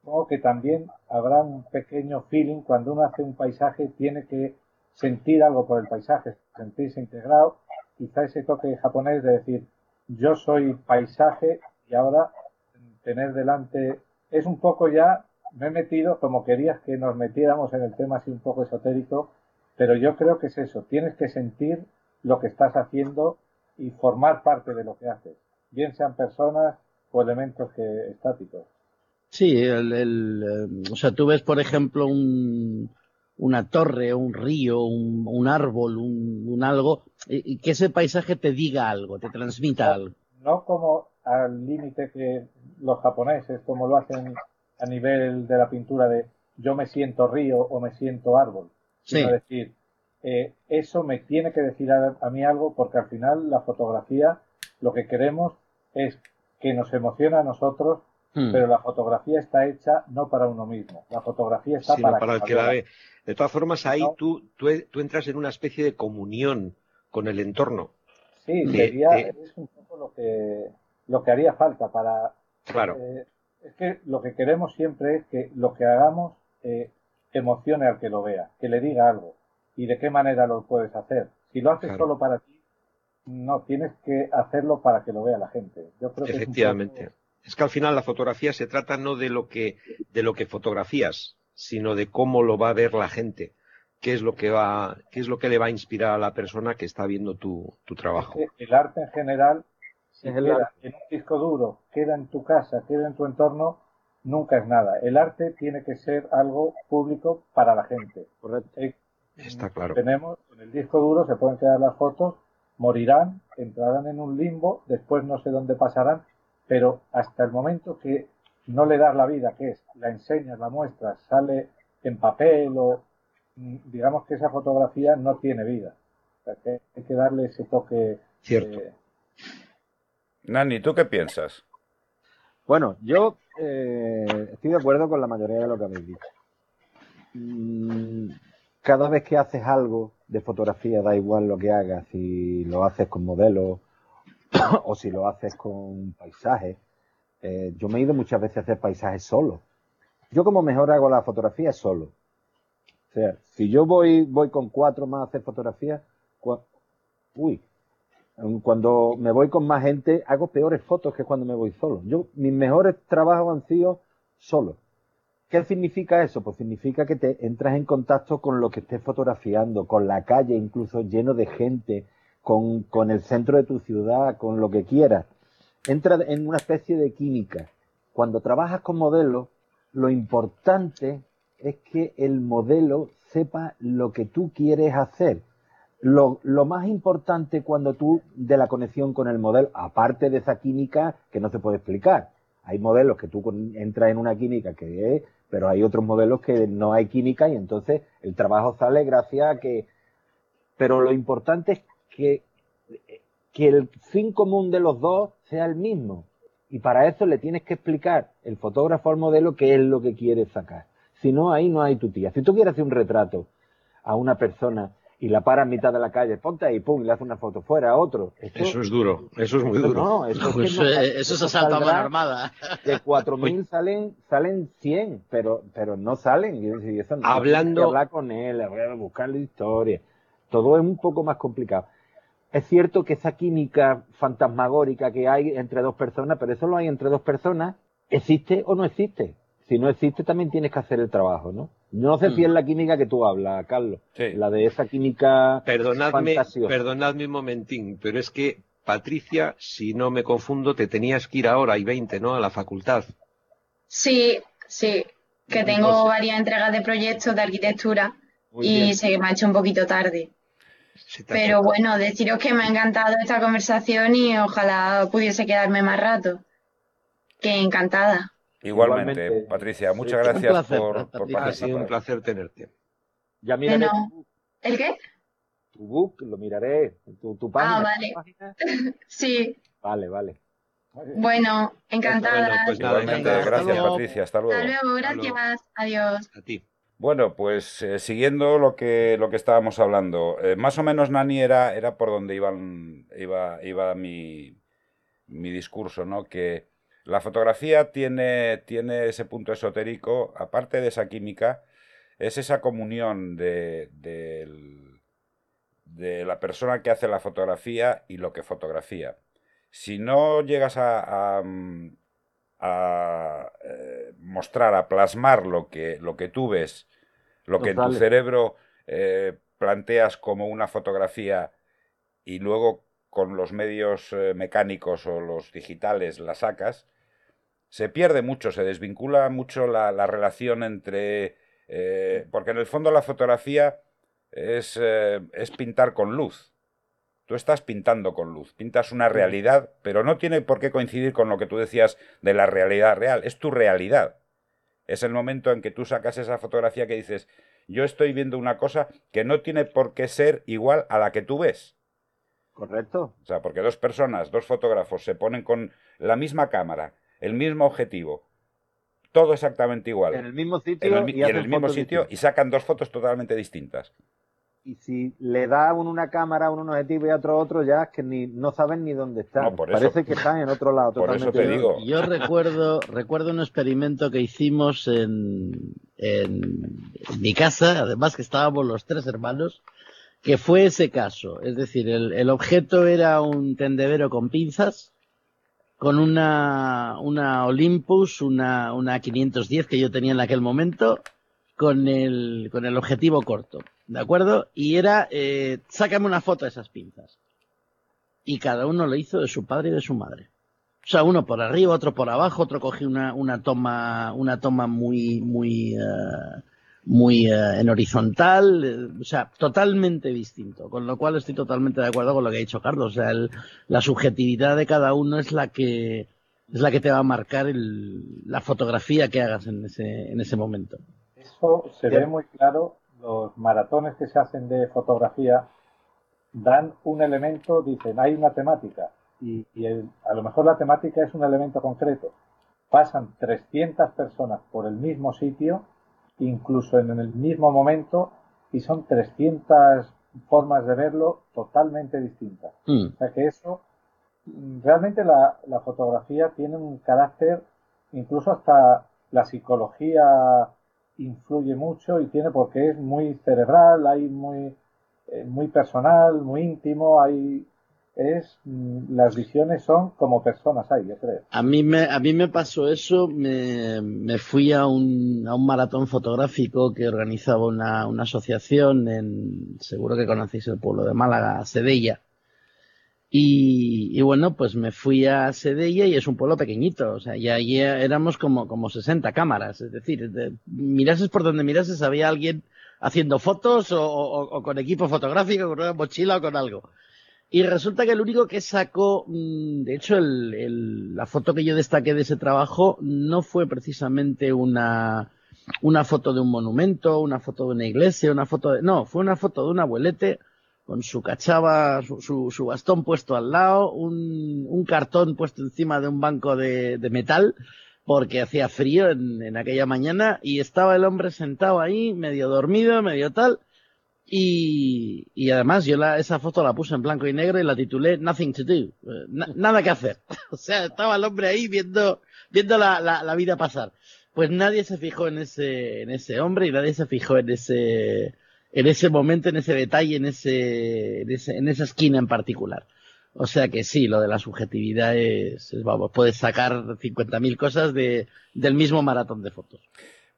supongo que también habrá un pequeño feeling cuando uno hace un paisaje, tiene que sentir algo por el paisaje, sentirse integrado, quizá ese toque japonés de decir, yo soy paisaje y ahora tener delante, es un poco ya, me he metido como querías que nos metiéramos en el tema así un poco esotérico, pero yo creo que es eso, tienes que sentir lo que estás haciendo y formar parte de lo que haces, bien sean personas o elementos que, estáticos. Sí, el, el, eh, o sea, tú ves, por ejemplo, un, una torre, un río, un, un árbol, un, un, algo, y, que ese paisaje te diga algo, te transmita algo. No como al límite que los japoneses, como lo hacen a nivel de la pintura de yo me siento río o me siento árbol sino decir, eh, eso me tiene que decir a, mí algo porque al final la fotografía lo que queremos es que nos emocione a nosotros, hmm. pero la fotografía está hecha no para uno mismo, la fotografía está para, para el que la ve. De todas formas, ahí tú, tú, entras en una especie de comunión con el entorno. Sí, sería, es un poco lo que, lo que haría falta para... Claro. Eh, es que lo que queremos siempre es que lo que hagamos eh, emocione al que lo vea, que le diga algo y de qué manera lo puedes hacer. Si lo haces solo para ti, no, tienes que hacerlo para que lo vea la gente. Yo creo Efectivamente. Es que al final la fotografía se trata no de lo que, de lo que fotografías, sino de cómo lo va a ver la gente. Qué es lo que va, qué es lo que le va a inspirar a la persona que está viendo tu, tu trabajo. El arte en general, si queda en un disco duro, queda en tu casa, queda en tu entorno, nunca es nada. El arte tiene que ser algo público para la gente. Correcto. Está claro. Tenemos en el disco duro, se pueden quedar las fotos, morirán, entrarán en un limbo, después no sé dónde pasarán, pero hasta el momento que no le das la vida, que es la enseñas, la muestras, sale en papel o mm, digamos que esa fotografía no tiene vida. hay que darle ese toque. Cierto. Nani, ¿tú qué piensas? Bueno, yo eh, estoy de acuerdo con la mayoría de lo que habéis dicho. Mm, cada vez que haces algo de fotografía, da igual lo que hagas, si lo haces con modelos o si lo haces con paisajes. Eh, yo me he ido muchas veces a hacer paisajes solo. Yo como mejor hago la fotografía solo. O sea, si yo voy, voy con cuatro más a hacer fotografía, uy, cuando me voy con más gente hago peores fotos que cuando me voy solo. Yo, mis mejores trabajos han sido solo. ¿Qué significa eso? Pues significa que te entras en contacto con lo que estés fotografiando, con la calle incluso lleno de gente, con, con el centro de tu ciudad, con lo que quieras. Entra en una especie de química. Cuando trabajas con modelos, lo importante es que el modelo sepa lo que tú quieres hacer. Lo, lo, más importante cuando tú de la conexión con el modelo, aparte de esa química que no se puede explicar. Hay modelos que tú entras en una química que es pero hay otros modelos que no hay química y entonces el trabajo sale gracias a que... Pero lo importante es que, que el fin común de los dos sea el mismo. Y para eso le tienes que explicar el fotógrafo al modelo qué es lo que quiere sacar. Si no, ahí no hay tu tía. Si tú quieres hacer un retrato a una persona y la para en mitad de la calle, ponte ahí, pum, y le hace una foto fuera a otro. eso es duro, eso es muy duro. No, eso, es, eso es asalto a mano armada. De 4.000 salen, salen 100, pero, pero no salen. Y eso no, Hablando... hablar con él, buscarle historia. Todo es un poco más complicado. Es cierto que esa química fantasmagórica que hay entre dos personas, pero eso lo hay entre dos personas, ¿existe o no existe? Si no existe, también tienes que hacer el trabajo, ¿no? No sé si es mm. la química que tú hablas, Carlos. La de esa química perdonadme, Perdonadme un momentín, pero es que, Patricia, si no me confundo, te tenías que ir ahora y 20, ¿no? A la facultad. Sí, sí. Que tengo varias entregas de proyectos de arquitectura y se me ha hecho un poquito tarde. Pero bueno, deciros que me ha encantado esta conversación y ojalá pudiese quedarme más rato. Que encantada. Igualmente, Patricia, muchas gracias por, participar. Ha sido un placer tenerte. Ya miraré ¿El qué? Tu book, lo miraré. Tu, tu página. Ah, vale. sí. Vale, vale. Bueno, encantada. pues Igualmente, gracias Patricia, hasta luego. Hasta luego, gracias. Adiós. A ti. Bueno, pues eh, siguiendo lo que, lo que estábamos hablando, eh, más o menos Nani era, era por donde iban, iba, iba mi, mi discurso, ¿no? Que la fotografía tiene, tiene ese punto esotérico, aparte de esa química, es esa comunión de, de, la persona que hace la fotografía y lo que fotografía. Si no llegas a, a, mm, eh, mostrar, a plasmar lo que, lo que tú ves, lo que en tu cerebro eh, planteas como una fotografía y luego con los medios eh, mecánicos o los digitales la sacas, se pierde mucho, se desvincula mucho la, relación entre... Eh, porque en el fondo la fotografía es, eh, es pintar con luz. Tú estás pintando con luz, pintas una realidad, pero no tiene por qué coincidir con lo que tú decías de la realidad real, es tu realidad. Es el momento en que tú sacas esa fotografía que dices, yo estoy viendo una cosa que no tiene por qué ser igual a la que tú ves. Correcto. O sea, porque dos personas, dos fotógrafos se ponen con la misma cámara el mismo objetivo, todo exactamente igual. En el mismo sitio. y, en el mismo sitio y sacan dos fotos totalmente distintas. Y si le da uno una cámara, uno un objetivo y otro otro, ya es que ni, no saben ni dónde están. Parece que están en otro lado. Por eso te digo. Yo recuerdo, recuerdo un experimento que hicimos en, en, mi casa, además que estábamos los tres hermanos, que fue ese caso. Es decir, el, el objeto era un tendedero con pinzas con una, una Olympus, una, una 510 que yo tenía en aquel momento, con el, con el objetivo corto, ¿de acuerdo? Y era, eh, sácame una foto de esas pinzas. Y cada uno lo hizo de su padre y de su madre. O sea, uno por arriba, otro por abajo, otro cogió una, una toma, una toma muy, muy, eh, muy eh, en horizontal, eh, o sea, totalmente distinto. Con lo cual estoy totalmente de acuerdo con lo que ha dicho Carlos. O sea, la subjetividad de cada uno es la que es la que te va a marcar el, la fotografía que hagas en ese, en ese momento. Eso se ve muy claro. Los maratones que se hacen de fotografía dan un elemento, dicen, hay una temática y, a lo mejor la temática es un elemento concreto. Pasan 300 personas por el mismo sitio incluso en el mismo momento, y son 300 formas de verlo totalmente distintas. Mm. O sea que eso, realmente la, la, fotografía tiene un carácter, incluso hasta la psicología influye mucho y tiene porque es muy cerebral, hay muy, eh, muy personal, muy íntimo, hay es mm, las visiones son como personas hay, yo creo. A mí me, a mí me pasó eso, me, me fui a un, a un maratón fotográfico que organizaba una, una asociación en, seguro que conocéis el pueblo de Málaga, Sedella. Y, y, bueno, pues me fui a Sedella y es un pueblo pequeñito, o sea, y allí éramos como, como 60 cámaras, es decir, mirases por donde mirases había alguien haciendo fotos o, o con equipo fotográfico, con una mochila o con algo. Y resulta que el único que sacó, mm, de hecho, el, la foto que yo destaqué de ese trabajo no fue precisamente una, una foto de un monumento, una foto de una iglesia, una foto de, no, fue una foto de un abuelete con su cachava, su, su, bastón puesto al lado, un, un, cartón puesto encima de un banco de, de metal, porque hacía frío en, en, aquella mañana y estaba el hombre sentado ahí, medio dormido, medio tal, y, y además yo la, esa foto la puse en blanco y negro y la titulé Nothing to do, eh, nada que hacer. o sea, estaba el hombre ahí viendo, viendo la, la, vida pasar. Pues nadie se fijó en ese, en ese hombre y nadie se fijó en ese, en ese momento, en ese detalle, en ese, en, ese, en esa esquina en particular. O sea que sí, lo de la subjetividad es, es vamos, puedes sacar 50.000 cosas de, del mismo maratón de fotos.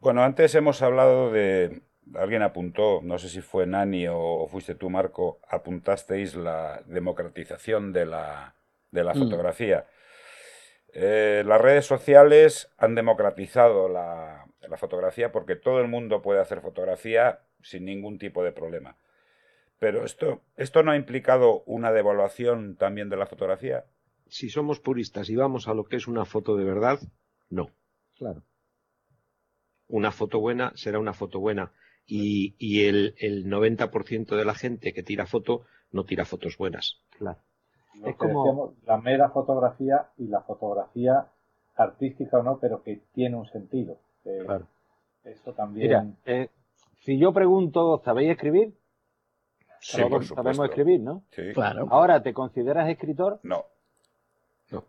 Bueno, antes hemos hablado de, alguien apuntó, no sé si fue Nani o, fuiste tú, Marco, apuntasteis la democratización de la, de la mm. fotografía. Eh, las redes sociales han democratizado la, la, fotografía porque todo el mundo puede hacer fotografía sin ningún tipo de problema. Pero esto, esto no ha implicado una devaluación también de la fotografía. Si somos puristas y vamos a lo que es una foto de verdad, no. Claro. Una foto buena será una foto buena y, y el, el 90% de la gente que tira foto no tira fotos buenas. Claro. es como la mera fotografía y la fotografía artística o no, pero que tiene un sentido. claro. Eso también. Mira, eh, si yo pregunto, ¿sabéis escribir? Sí, por Sabemos escribir, ¿no? Sí. Claro. Ahora, ¿te consideras escritor? No. No.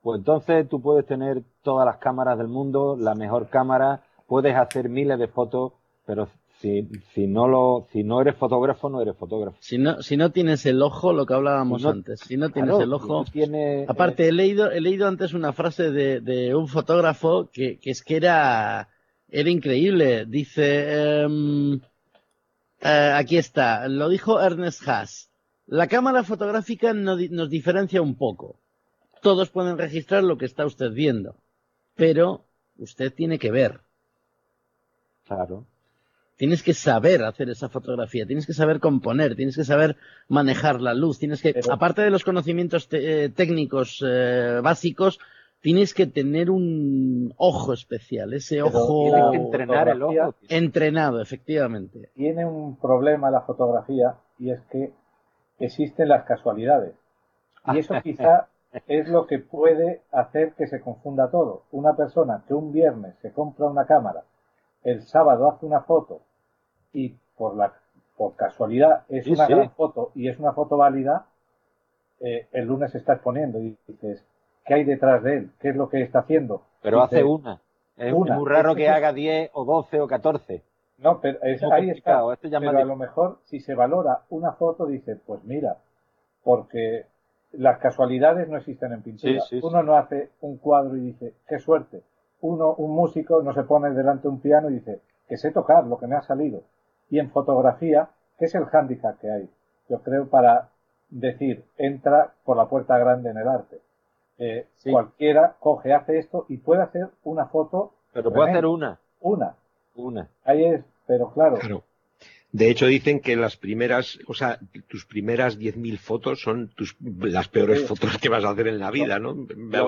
Pues entonces tú puedes tener todas las cámaras del mundo, la mejor cámara, puedes hacer miles de fotos, pero si, si no lo, si no eres fotógrafo, no eres fotógrafo. Si no, si no tienes el ojo, lo que hablábamos antes, si no tienes el ojo, aparte he leído, he leído antes una frase de, de un fotógrafo que, que, es que era, era increíble. Dice, em, eh, aquí está, lo dijo Ernest Haas. La cámara fotográfica nos diferencia un poco. Todos pueden registrar lo que está usted viendo, pero usted tiene que ver. Claro. Tienes que saber hacer esa fotografía, tienes que saber componer, tienes que saber manejar la luz, tienes que, aparte de los conocimientos eh, técnicos eh, básicos, tienes que tener un ojo especial, ese ojo. Tienes que entrenar el ojo. Entrenado, efectivamente. Tiene un problema la fotografía y es que existen las casualidades. Y eso quizá es lo que puede hacer que se confunda todo. Una persona que un viernes se compra una cámara el sábado hace una foto y por la por casualidad es una gran foto y es una foto válida, eh, el lunes se está exponiendo y dices, ¿qué hay detrás de él? ¿Qué es lo que está haciendo? Pero hace una. Es muy raro que haga 10 o 12 o 14. No, pero ahí está. Pero a lo mejor si se valora una foto, dice, pues mira, porque las casualidades no existen en pintura. Uno no hace un cuadro y dice, qué suerte. Uno, un músico, no se pone delante de un piano y dice, que sé tocar lo que me ha salido. Y en fotografía, ¿qué es el hándicap que hay? Yo creo para decir, entra por la puerta grande en el arte. Eh, cualquiera coge, hace esto y puede hacer una foto. Pero puede hacer una. Una. Una. Ahí es, pero claro. De hecho, dicen que las primeras, o sea, tus primeras 10.000 fotos son tus, las peores fotos que vas a hacer en la vida, ¿no?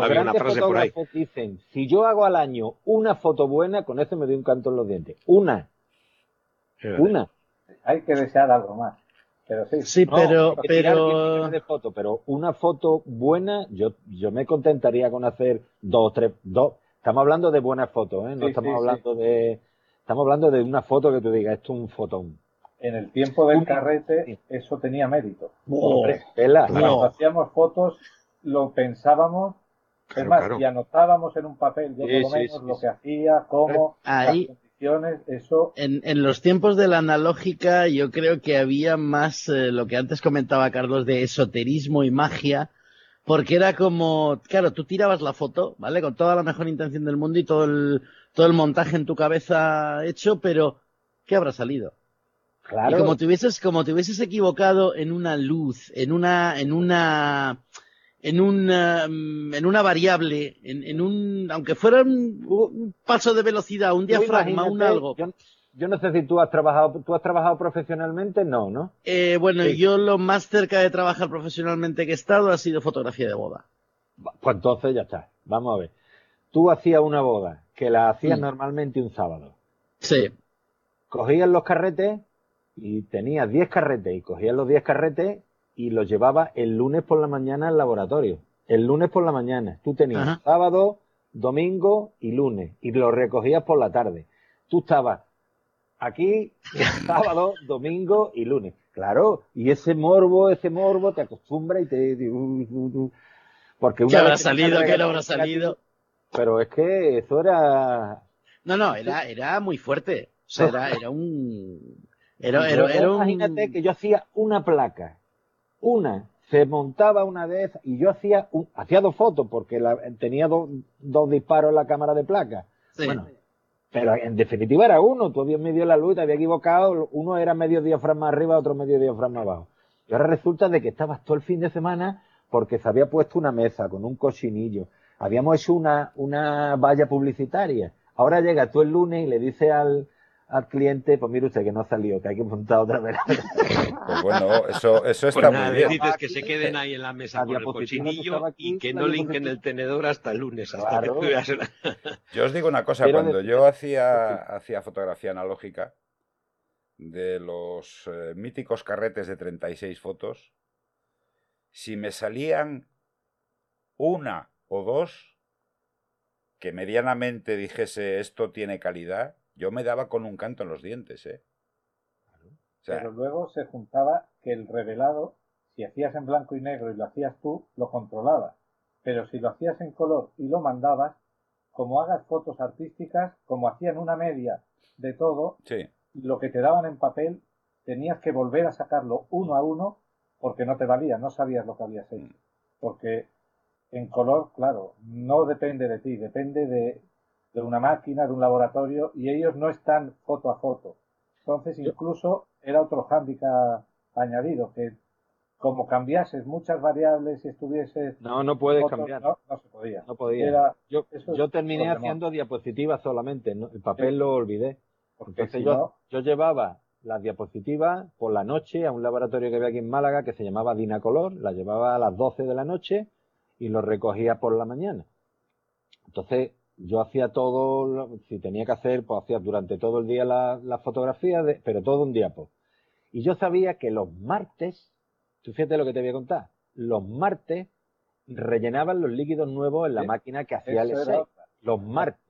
Había una frase por ahí. Dicen, si yo hago al año una foto buena, con eso me doy un canto en los dientes. Una. Una. Hay que desear algo más. Pero sí, sí pero, pero... De foto, pero una foto buena, yo, yo me contentaría con hacer dos, tres, dos. Estamos hablando de buenas fotos, ¿eh? No estamos hablando de, estamos hablando de una foto que tú digas, esto es un fotón en el tiempo del carrete eso tenía mérito. Cuando hacíamos fotos lo pensábamos, es más, y anotábamos en un papel, yo por lo menos lo que hacía, cómo, Ahí, las condiciones, eso. En, en, los tiempos de la analógica yo creo que había más eh, lo que antes comentaba Carlos de esoterismo y magia, porque era como, claro, tú tirabas la foto, ¿vale? Con toda la mejor intención del mundo y todo el, todo el montaje en tu cabeza hecho, pero ¿qué habrá salido? Y como te hubieses, como te hubieses equivocado en una luz, en una, en una, en una, mm, en una variable, en, en un, aunque fuera un, paso de velocidad, un diafragma, un algo. Yo, no sé si tú has trabajado, tú has trabajado profesionalmente, no, ¿no? Eh, bueno, yo lo más cerca de trabajar profesionalmente que he estado ha sido fotografía de boda. Pues entonces ya está. Vamos a ver. Tú hacías una boda que la hacías mm. normalmente un sábado. Sí. Cogías los carretes y tenía 10 carretes y cogía los 10 carretes y los llevaba el lunes por la mañana al laboratorio. El lunes por la mañana. Tú tenías sábado, domingo y lunes y los recogías por la tarde. Tú estabas aquí sábado, domingo y lunes. Claro, y ese morbo, ese morbo te acostumbra y te... Porque una ¿Qué habrá salido? ¿Qué habrá salido? Pero es que eso era... No, no, era, era muy fuerte. O sea, era, era un era, Imagínate que yo hacía una placa, una, se montaba una vez y yo hacía, hacía dos fotos porque tenía dos disparos en la cámara de placa. Bueno, pero en definitiva era uno, tú habías medio la luz, te había equivocado, uno era medio diafragma arriba, otro medio diafragma abajo. Y ahora resulta de que estabas todo el fin de semana porque se había puesto una mesa con un cochinillo. Habíamos hecho una, una valla publicitaria. Ahora llega tú el lunes y le dice al, al cliente, pues mire usted que no ha salido, que hay que montar otra vez. Pues bueno, eso, eso está pues muy bien. dices que se queden ahí en la mesa con el cochinillo y que no linken el tenedor hasta el lunes. Hasta Yo os digo una cosa, cuando yo hacía, hacía fotografía analógica de los eh, míticos carretes de 36 fotos, si me salían una o dos que medianamente dijese esto tiene calidad, yo me daba con un canto en los dientes, ¿eh? Pero luego se juntaba que el revelado, si hacías en blanco y negro y lo hacías tú, lo controlabas. Pero si lo hacías en color y lo mandabas, como hagas fotos artísticas, como hacían una media de todo, lo que te daban en papel, tenías que volver a sacarlo uno a uno porque no te valía, no sabías lo que habías hecho. Mm. Porque en color, claro, no depende de ti, depende de de una máquina, de un laboratorio, y ellos no están foto a foto. Entonces, incluso era otro hándicap añadido, que como cambiases muchas variables y estuvieses... No, no puedes cambiar. No, se podía. No podía. yo, yo terminé haciendo diapositivas solamente, el papel lo olvidé. Porque yo, yo llevaba las diapositivas por la noche a un laboratorio que había aquí en Málaga que se llamaba Dinacolor, la llevaba a las 12 de la noche y lo recogía por la mañana. Entonces, yo hacía todo, si tenía que hacer, pues hacía durante todo el día las la fotografías, pero todo un diapo. Y yo sabía que los martes, tú fíjate lo que te voy a contar, los martes rellenaban los líquidos nuevos en la máquina que hacía el S6, los martes.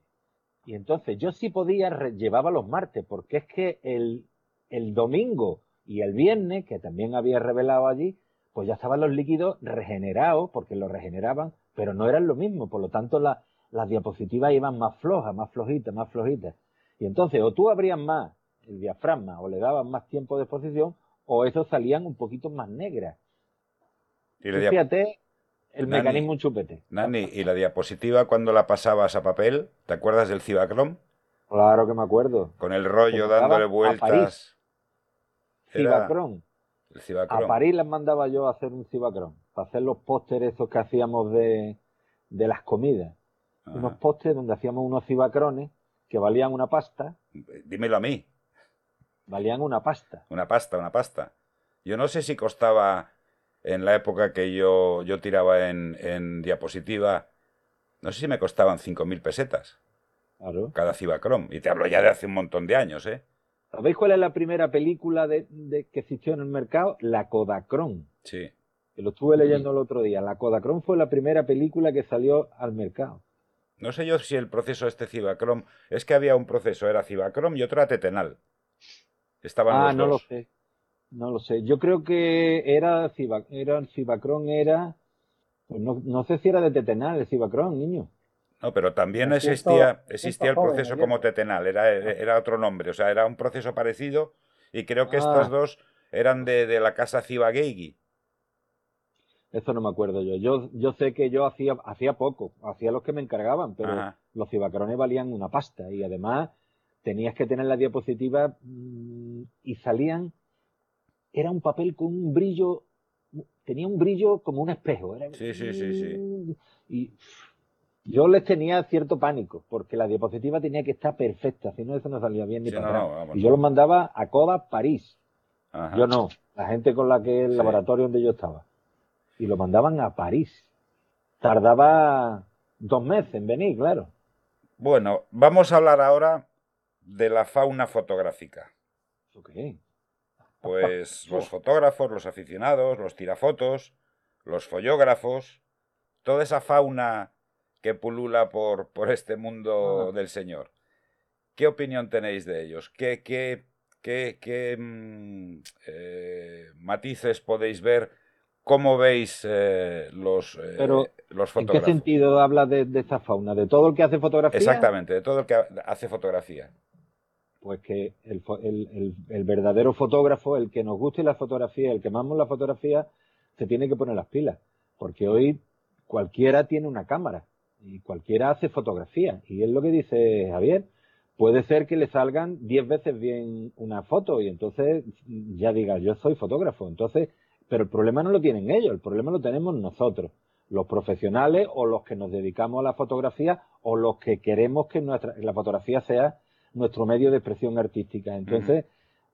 Y entonces yo sí podía, llevaba los martes, porque es que el, el domingo y el viernes, que también había revelado allí, pues ya estaban los líquidos regenerados, porque los regeneraban, pero no eran lo mismo. Por lo tanto, la, las diapositivas iban más flojas, más flojitas, más flojitas. Y entonces o tú abrías más el diafragma o le dabas más tiempo de exposición o esos salían un poquito más negras. Y fíjate, el mecanismo un chupete. Nani, ¿y la diapositiva cuando la pasabas a papel? ¿Te acuerdas del Cibacrom? Claro que me acuerdo. Con el rollo dándole vueltas. Cibacrom. A París les mandaba yo a hacer un Cibacrom, para hacer los pósteres esos que hacíamos de, de las comidas. Unos pósteres donde hacíamos unos cibacrones que valían una pasta. Dímelo a mí. Valían una pasta. Una pasta, una pasta. Yo no sé si costaba en la época que yo, yo tiraba en, en diapositiva, no sé si me costaban 5.000 pesetas. Claro. Cada Cibacrom. Y te hablo ya de hace un montón de años, ¿eh? ¿Sabéis cuál es la primera película de, que existió en el mercado? La Kodachrome. Sí. Que lo estuve leyendo el otro día. La Kodachrome fue la primera película que salió al mercado. No sé yo si el proceso este Cibacrom es que había un proceso, era Cibacrom y otro era Tetenal. Estaban ah, no lo sé. No lo sé. Yo creo que era, era el Cibacron era. Pues no, no, sé si era de Tetenal el Cibacron, niño. No, pero también existía, existía el proceso como Tetenal, era, era otro nombre, o sea, era un proceso parecido y creo que estos ah. dos eran de, de la casa Cibageigi. Eso no me acuerdo yo. Yo, yo sé que yo hacía, hacía poco, hacía los que me encargaban, pero los cibacrones valían una pasta y además tenías que tener la diapositiva mm, y salían era un papel con un brillo, tenía un brillo como un espejo. sí, sí, sí, sí. Y yo les tenía cierto pánico, porque la diapositiva tenía que estar perfecta, si no eso no salía bien ni para y yo los mandaba a Coda, París. Yo no, la gente con la que el laboratorio donde yo estaba. Y lo mandaban a París. Tardaba dos meses en venir, claro. Bueno, vamos a hablar ahora de la fauna fotográfica. Okay. Pues los fotógrafos, los aficionados, los tirafotos, los follógrafos, toda esa fauna que pulula por, por este mundo del Señor. ¿Qué opinión tenéis de ellos? ¿Qué, qué, qué, qué mm, eh, matices podéis ver? ¿Cómo veis eh, los, eh, los fotógrafos? ¿En qué sentido habla de, de, esta fauna? ¿De todo el que hace fotografía? Exactamente, de todo el que hace fotografía pues que el, verdadero fotógrafo, el que nos guste la fotografía, el que amamos la fotografía, se tiene que poner las pilas. Porque hoy cualquiera tiene una cámara y cualquiera hace fotografía. Y es lo que dice Javier. Puede ser que le salgan diez veces bien una foto y entonces ya diga, yo soy fotógrafo. Entonces, pero el problema no lo tienen ellos, el problema lo tenemos nosotros, los profesionales o los que nos dedicamos a la fotografía o los que queremos que nuestra, la fotografía sea nuestro medio de expresión artística. Entonces,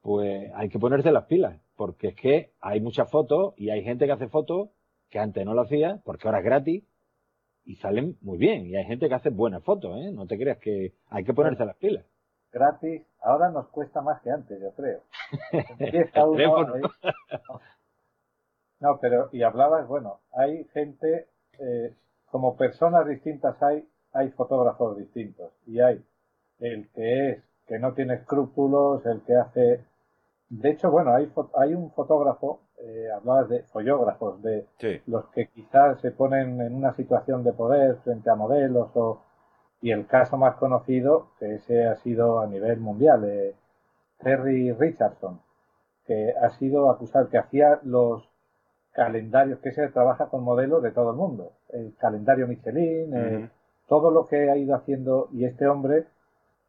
pues hay que ponerse las pilas, porque es que hay muchas fotos y hay gente que hace fotos que antes no lo hacía, porque ahora es gratis y salen muy bien. Y hay gente que hace buenas fotos, ¿eh? No te creas que hay que ponerse las pilas. Gratis, ahora nos cuesta más que antes, yo creo. no, pero, y hablabas, bueno, hay gente, eh, como personas distintas hay, hay fotógrafos distintos. Y hay el que es, que no tiene escrúpulos, el que hace... De hecho, bueno, hay, hay un fotógrafo, eh, hablabas de follógrafos, de los que quizás se ponen en una situación de poder frente a modelos o... Y el caso más conocido, que ese ha sido a nivel mundial, eh, Terry Richardson, que ha sido acusado, que hacía los calendarios, que se trabaja con modelos de todo el mundo, el calendario Michelin, eh, todo lo que ha ido haciendo, y este hombre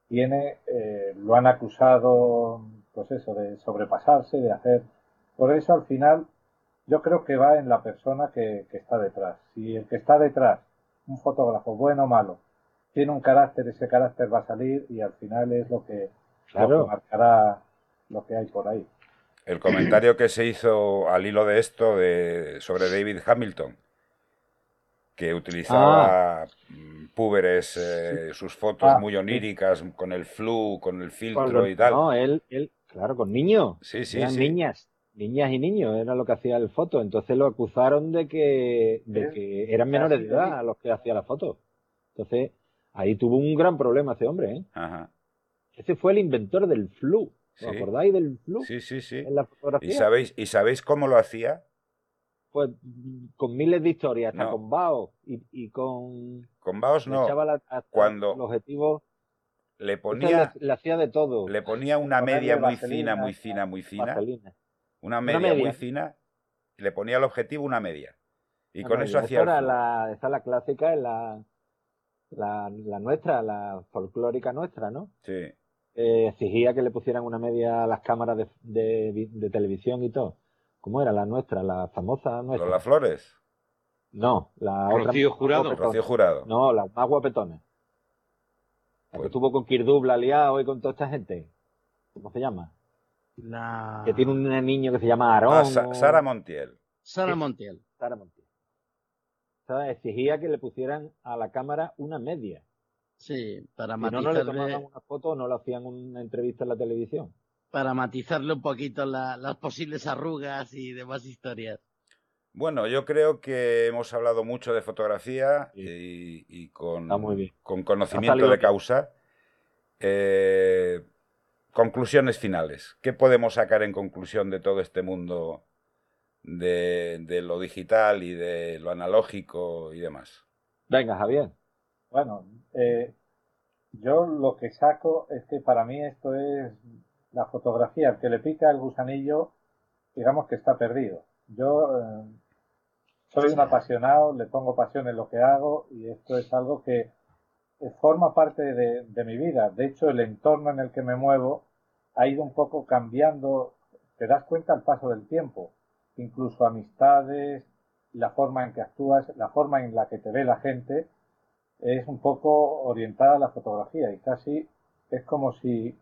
tiene, eh, lo han acusado, pues eso, de sobrepasarse, de hacer. Por eso al final yo creo que va en la persona que, está detrás. Si el que está detrás, un fotógrafo, bueno o malo, tiene un carácter, ese carácter va a salir y al final es lo que, marcará lo que hay por ahí. El comentario que se hizo al hilo de esto de, sobre David Hamilton, que utilizaba ah. mm, púberes, eh, sus fotos ah, muy oníricas, con el flu, con el filtro y tal. No, él, él, claro, con niños. Sí, sí, Eran niñas, niñas y niños, era lo que hacía el foto. Entonces lo acusaron de que, de que eran menores de edad a los que hacía la foto. Entonces, ahí tuvo un gran problema ese hombre, ¿eh? Ajá. Ese fue el inventor del flu. ¿Os acordáis del flu? Sí, sí, sí. ¿Y sabéis, ¿Y sabéis cómo lo hacía? pues con miles de historias, hasta con Baos y, con... Con Baos no. Cuando... El objetivo... Le ponía... Le, hacía de todo. Le ponía una media muy fina, muy fina, muy fina. Una media, muy fina. Le ponía el objetivo una media. Y con eso hacía... La, esa es la clásica, la, la, la nuestra, la folclórica nuestra, ¿no? Sí. Eh, exigía que le pusieran una media a las cámaras de, de, de, televisión y todo. ¿Cómo era la nuestra, la famosa nuestra? las flores? No, la Rocío Jurado. Rocío Jurado. No, las más guapetones. La que pues estuvo con Kirdubla liado y con toda esta gente. ¿Cómo se llama? La... Que tiene un niño que se llama Aarón. Ah, Sara Montiel. Sara Montiel. Sara Montiel. O sea, exigía que le pusieran a la cámara una media. Sí, para matizarle... no, no le tomaban una foto o no le hacían una entrevista en la televisión. Para matizarle un poquito las posibles arrugas y demás historias. Bueno, yo creo que hemos hablado mucho de fotografía y, con, con, conocimiento de causa. Eh, conclusiones finales. ¿Qué podemos sacar en conclusión de todo este mundo de, lo digital y de lo analógico y demás? Venga, Javier. Bueno, eh, yo lo que saco es que para mí esto es la fotografía. El que le pica el gusanillo, digamos que está perdido. Yo eh, soy un apasionado, le pongo pasión en lo que hago y esto es algo que forma parte de, mi vida. De hecho, el entorno en el que me muevo ha ido un poco cambiando. Te das cuenta al paso del tiempo. Incluso amistades, la forma en que actúas, la forma en la que te ve la gente, es un poco orientada a la fotografía y casi es como si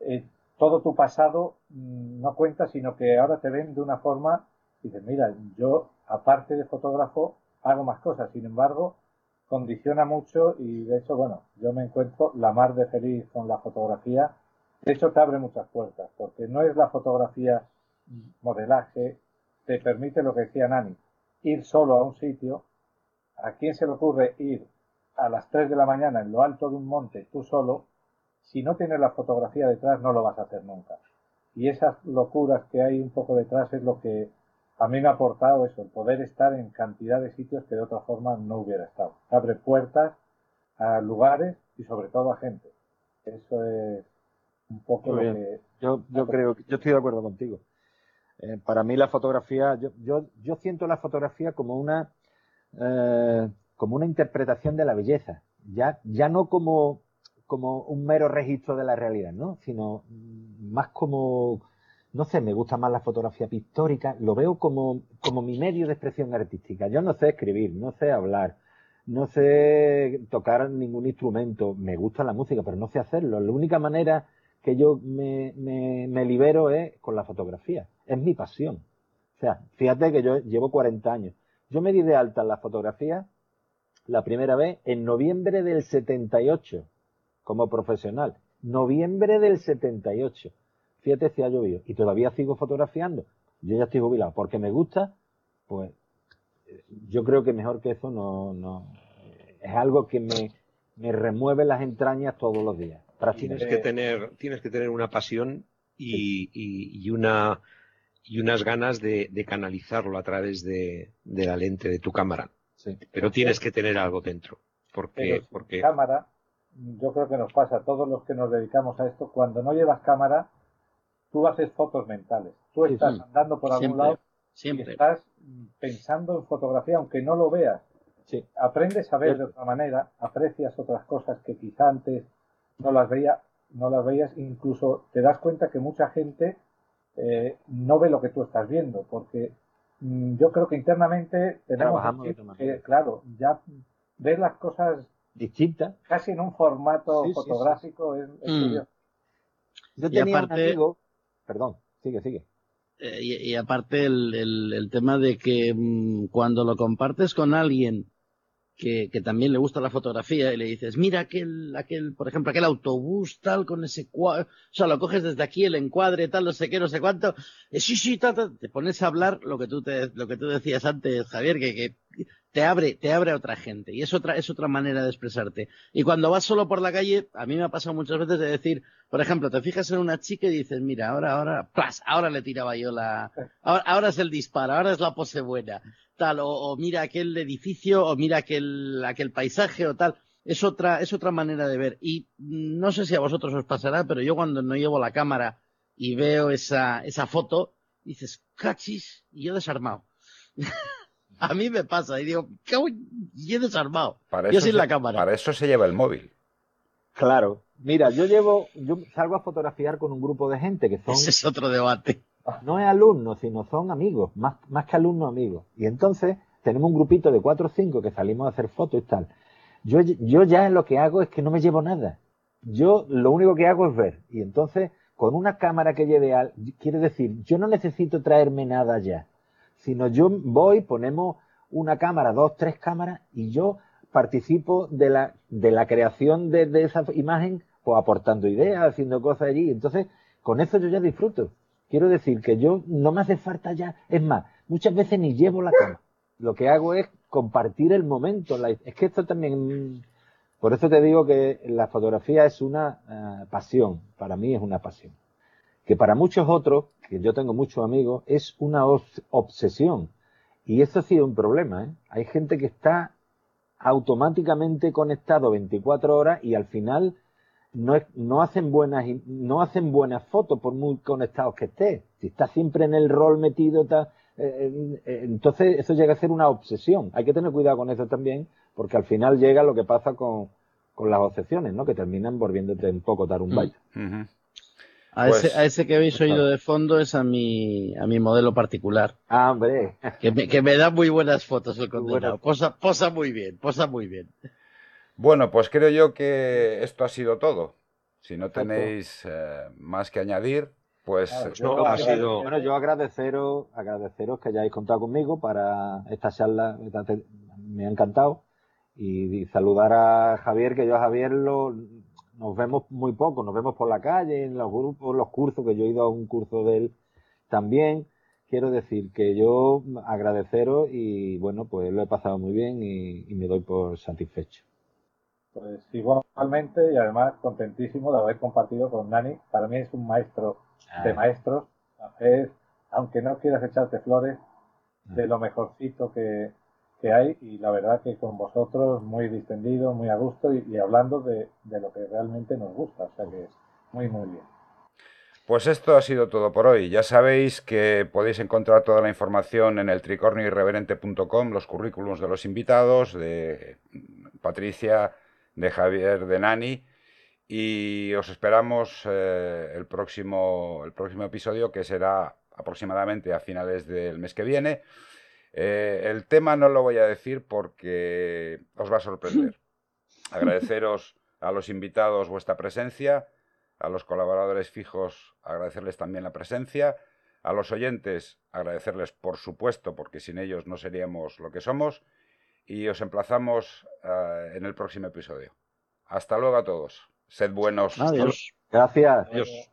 eh, todo tu pasado mm, no cuenta, sino que ahora te ven de una forma y dices, mira, yo aparte de fotógrafo, hago más cosas. Sin embargo, condiciona mucho y de hecho, bueno, yo me encuentro la mar de feliz con la fotografía. De hecho, te abre muchas puertas, porque no es la fotografía modelaje, te permite lo que decía Nani, ir solo a un sitio. ¿A quién se le ocurre ir a las 3 de la mañana en lo alto de un monte tú solo? Si no tienes la fotografía detrás, no lo vas a hacer nunca. Y esas locuras que hay un poco detrás es lo que a mí me ha aportado eso, el poder estar en cantidad de sitios que de otra forma no hubiera estado. Abre puertas a lugares y sobre todo a gente. Eso es un poco lo que... Yo, yo creo que yo estoy de acuerdo contigo. Eh, para mí la fotografía, yo, yo, yo siento la fotografía como una, eh, como una interpretación de la belleza. Ya, ya no como, como un mero registro de la realidad, ¿no? Sino más como, no sé, me gusta más la fotografía pictórica, lo veo como, como mi medio de expresión artística. Yo no sé escribir, no sé hablar, no sé tocar ningún instrumento, me gusta la música, pero no sé hacerlo. La única manera que yo me, me, me libero es con la fotografía, es mi pasión. O sea, fíjate que yo llevo 40 años. Yo me di de alta en la fotografía la primera vez en noviembre del 78 como profesional. Noviembre del 78 fíjate si ha llovido y todavía sigo fotografiando, yo ya estoy jubilado porque me gusta, pues yo creo que mejor que eso no, no es algo que me, me remueve las entrañas todos los días. Tienes que tener, tienes que tener una pasión y, y, una y unas ganas de, canalizarlo a través de, la lente de tu cámara. Pero tienes que tener algo dentro. Porque, porque... cámara, yo creo que nos pasa a todos los que nos dedicamos a esto, cuando no llevas cámara, tú haces fotos mentales. Tú estás andando por algún lado y estás pensando en fotografía, aunque no lo veas. Aprendes a ver de otra manera, aprecias otras cosas que quizá antes no las veía, no las veías, incluso te das cuenta que mucha gente eh, no ve lo que tú estás viendo, porque yo creo que internamente tenemos que, claro, ya ver las cosas distintas, casi en un formato fotográfico es, mm. Yo tenía un amigo Perdón, sigue, sigue. Eh, y, aparte el, el, tema de que mm, cuando lo compartes con alguien que, que, también le gusta la fotografía y le dices, mira aquel, aquel, por ejemplo, aquel autobús tal con ese cuadro, o sea, lo coges desde aquí, el encuadre tal, no sé qué, no sé cuánto, eh, sí, sí, tal, te pones a hablar lo que tú te, lo que tú decías antes, Javier, que, que te abre, te abre a otra gente y es otra, es otra manera de expresarte. Y cuando vas solo por la calle, a mí me ha pasado muchas veces de decir, por ejemplo, te fijas en una chica y dices, mira, ahora, ahora, plas, ahora le tiraba yo la, ahora, ahora es el disparo, ahora es la pose buena, tal, o, mira aquel edificio, o mira aquel, aquel paisaje o tal. Es otra, es otra manera de ver. Y no sé si a vosotros os pasará, pero yo cuando no llevo la cámara y veo esa, esa foto, dices, cachis, y yo desarmado. A mí me pasa y digo, y he desarmado. Para yo sin la cámara. Para eso se lleva el móvil. Claro. Mira, yo llevo, yo salgo a fotografiar con un grupo de gente que son. Ese es otro debate. No es alumnos, sino son amigos, más, más que alumnos amigos. Y entonces tenemos un grupito de cuatro o cinco que salimos a hacer fotos y tal. Yo, yo ya lo que hago es que no me llevo nada. Yo lo único que hago es ver. Y entonces, con una cámara que lleve al, quiere decir, yo no necesito traerme nada ya. Sino yo voy, ponemos una cámara, dos, tres cámaras, y yo participo de la, de la creación de, de esa imagen, pues aportando ideas, haciendo cosas allí. Entonces, con eso yo ya disfruto. Quiero decir que yo no me hace falta ya, es más, muchas veces ni llevo la cámara. Lo que hago es compartir el momento. Es que esto también, por eso te digo que la fotografía es una eh, pasión. Para mí es una pasión. Que para muchos otros, que yo tengo muchos amigos, es una obsesión. Y eso ha sido un problema. ¿eh? Hay gente que está automáticamente conectado 24 horas y al final no, no, hacen buenas no hacen buenas fotos por muy conectados que esté. Si está siempre en el rol metido, está, eh, eh, entonces eso llega a ser una obsesión. Hay que tener cuidado con eso también, porque al final llega lo que pasa con, con las obsesiones, ¿no? Que terminan volviéndote un poco tarumbaya. Mm. A, ese, pues, a ese que habéis oído de fondo es a mi, a mi modelo particular. Ah, hombre. Que me, que me da muy buenas fotos el condenado. Posa, posa muy bien, posa muy bien. Bueno, pues creo yo que esto ha sido todo. Si no tenéis eh, más que añadir, pues yo, ha sido... Bueno, yo agradeceros, agradeceros que hayáis contado conmigo para esta charla, me ha encantado. Y, saludar a Javier, que yo a Javier lo, nos vemos muy poco, nos vemos por la calle, en los grupos, los cursos, que yo he ido a un curso de él también. Quiero decir que yo agradeceros y bueno, pues lo he pasado muy bien y, y me doy por satisfecho. Pues igualmente y además contentísimo de haber compartido con Nani. Para mí es un maestro de ah. maestros. Es, aunque no quieras echarte flores, de lo mejorcito que, hay y la verdad que con vosotros muy distendido, muy a gusto y, hablando de, lo que realmente nos gusta. O sea que muy, muy bien. Pues esto ha sido todo por hoy. Ya sabéis que podéis encontrar toda la información en el tricornioirreverente.com, los currículums de los invitados, de Patricia, de Javier, de Nani y os esperamos eh, el, próximo, el próximo episodio que será aproximadamente a finales del mes que viene. Eh, el tema no lo voy a decir porque os va a sorprender. Agradeceros a los invitados vuestra presencia, a los colaboradores fijos agradecerles también la presencia, a los oyentes agradecerles por supuesto porque sin ellos no seríamos lo que somos y os emplazamos eh, en el próximo episodio. Hasta luego a todos. Sed buenos. Adiós. Gracias. Adiós.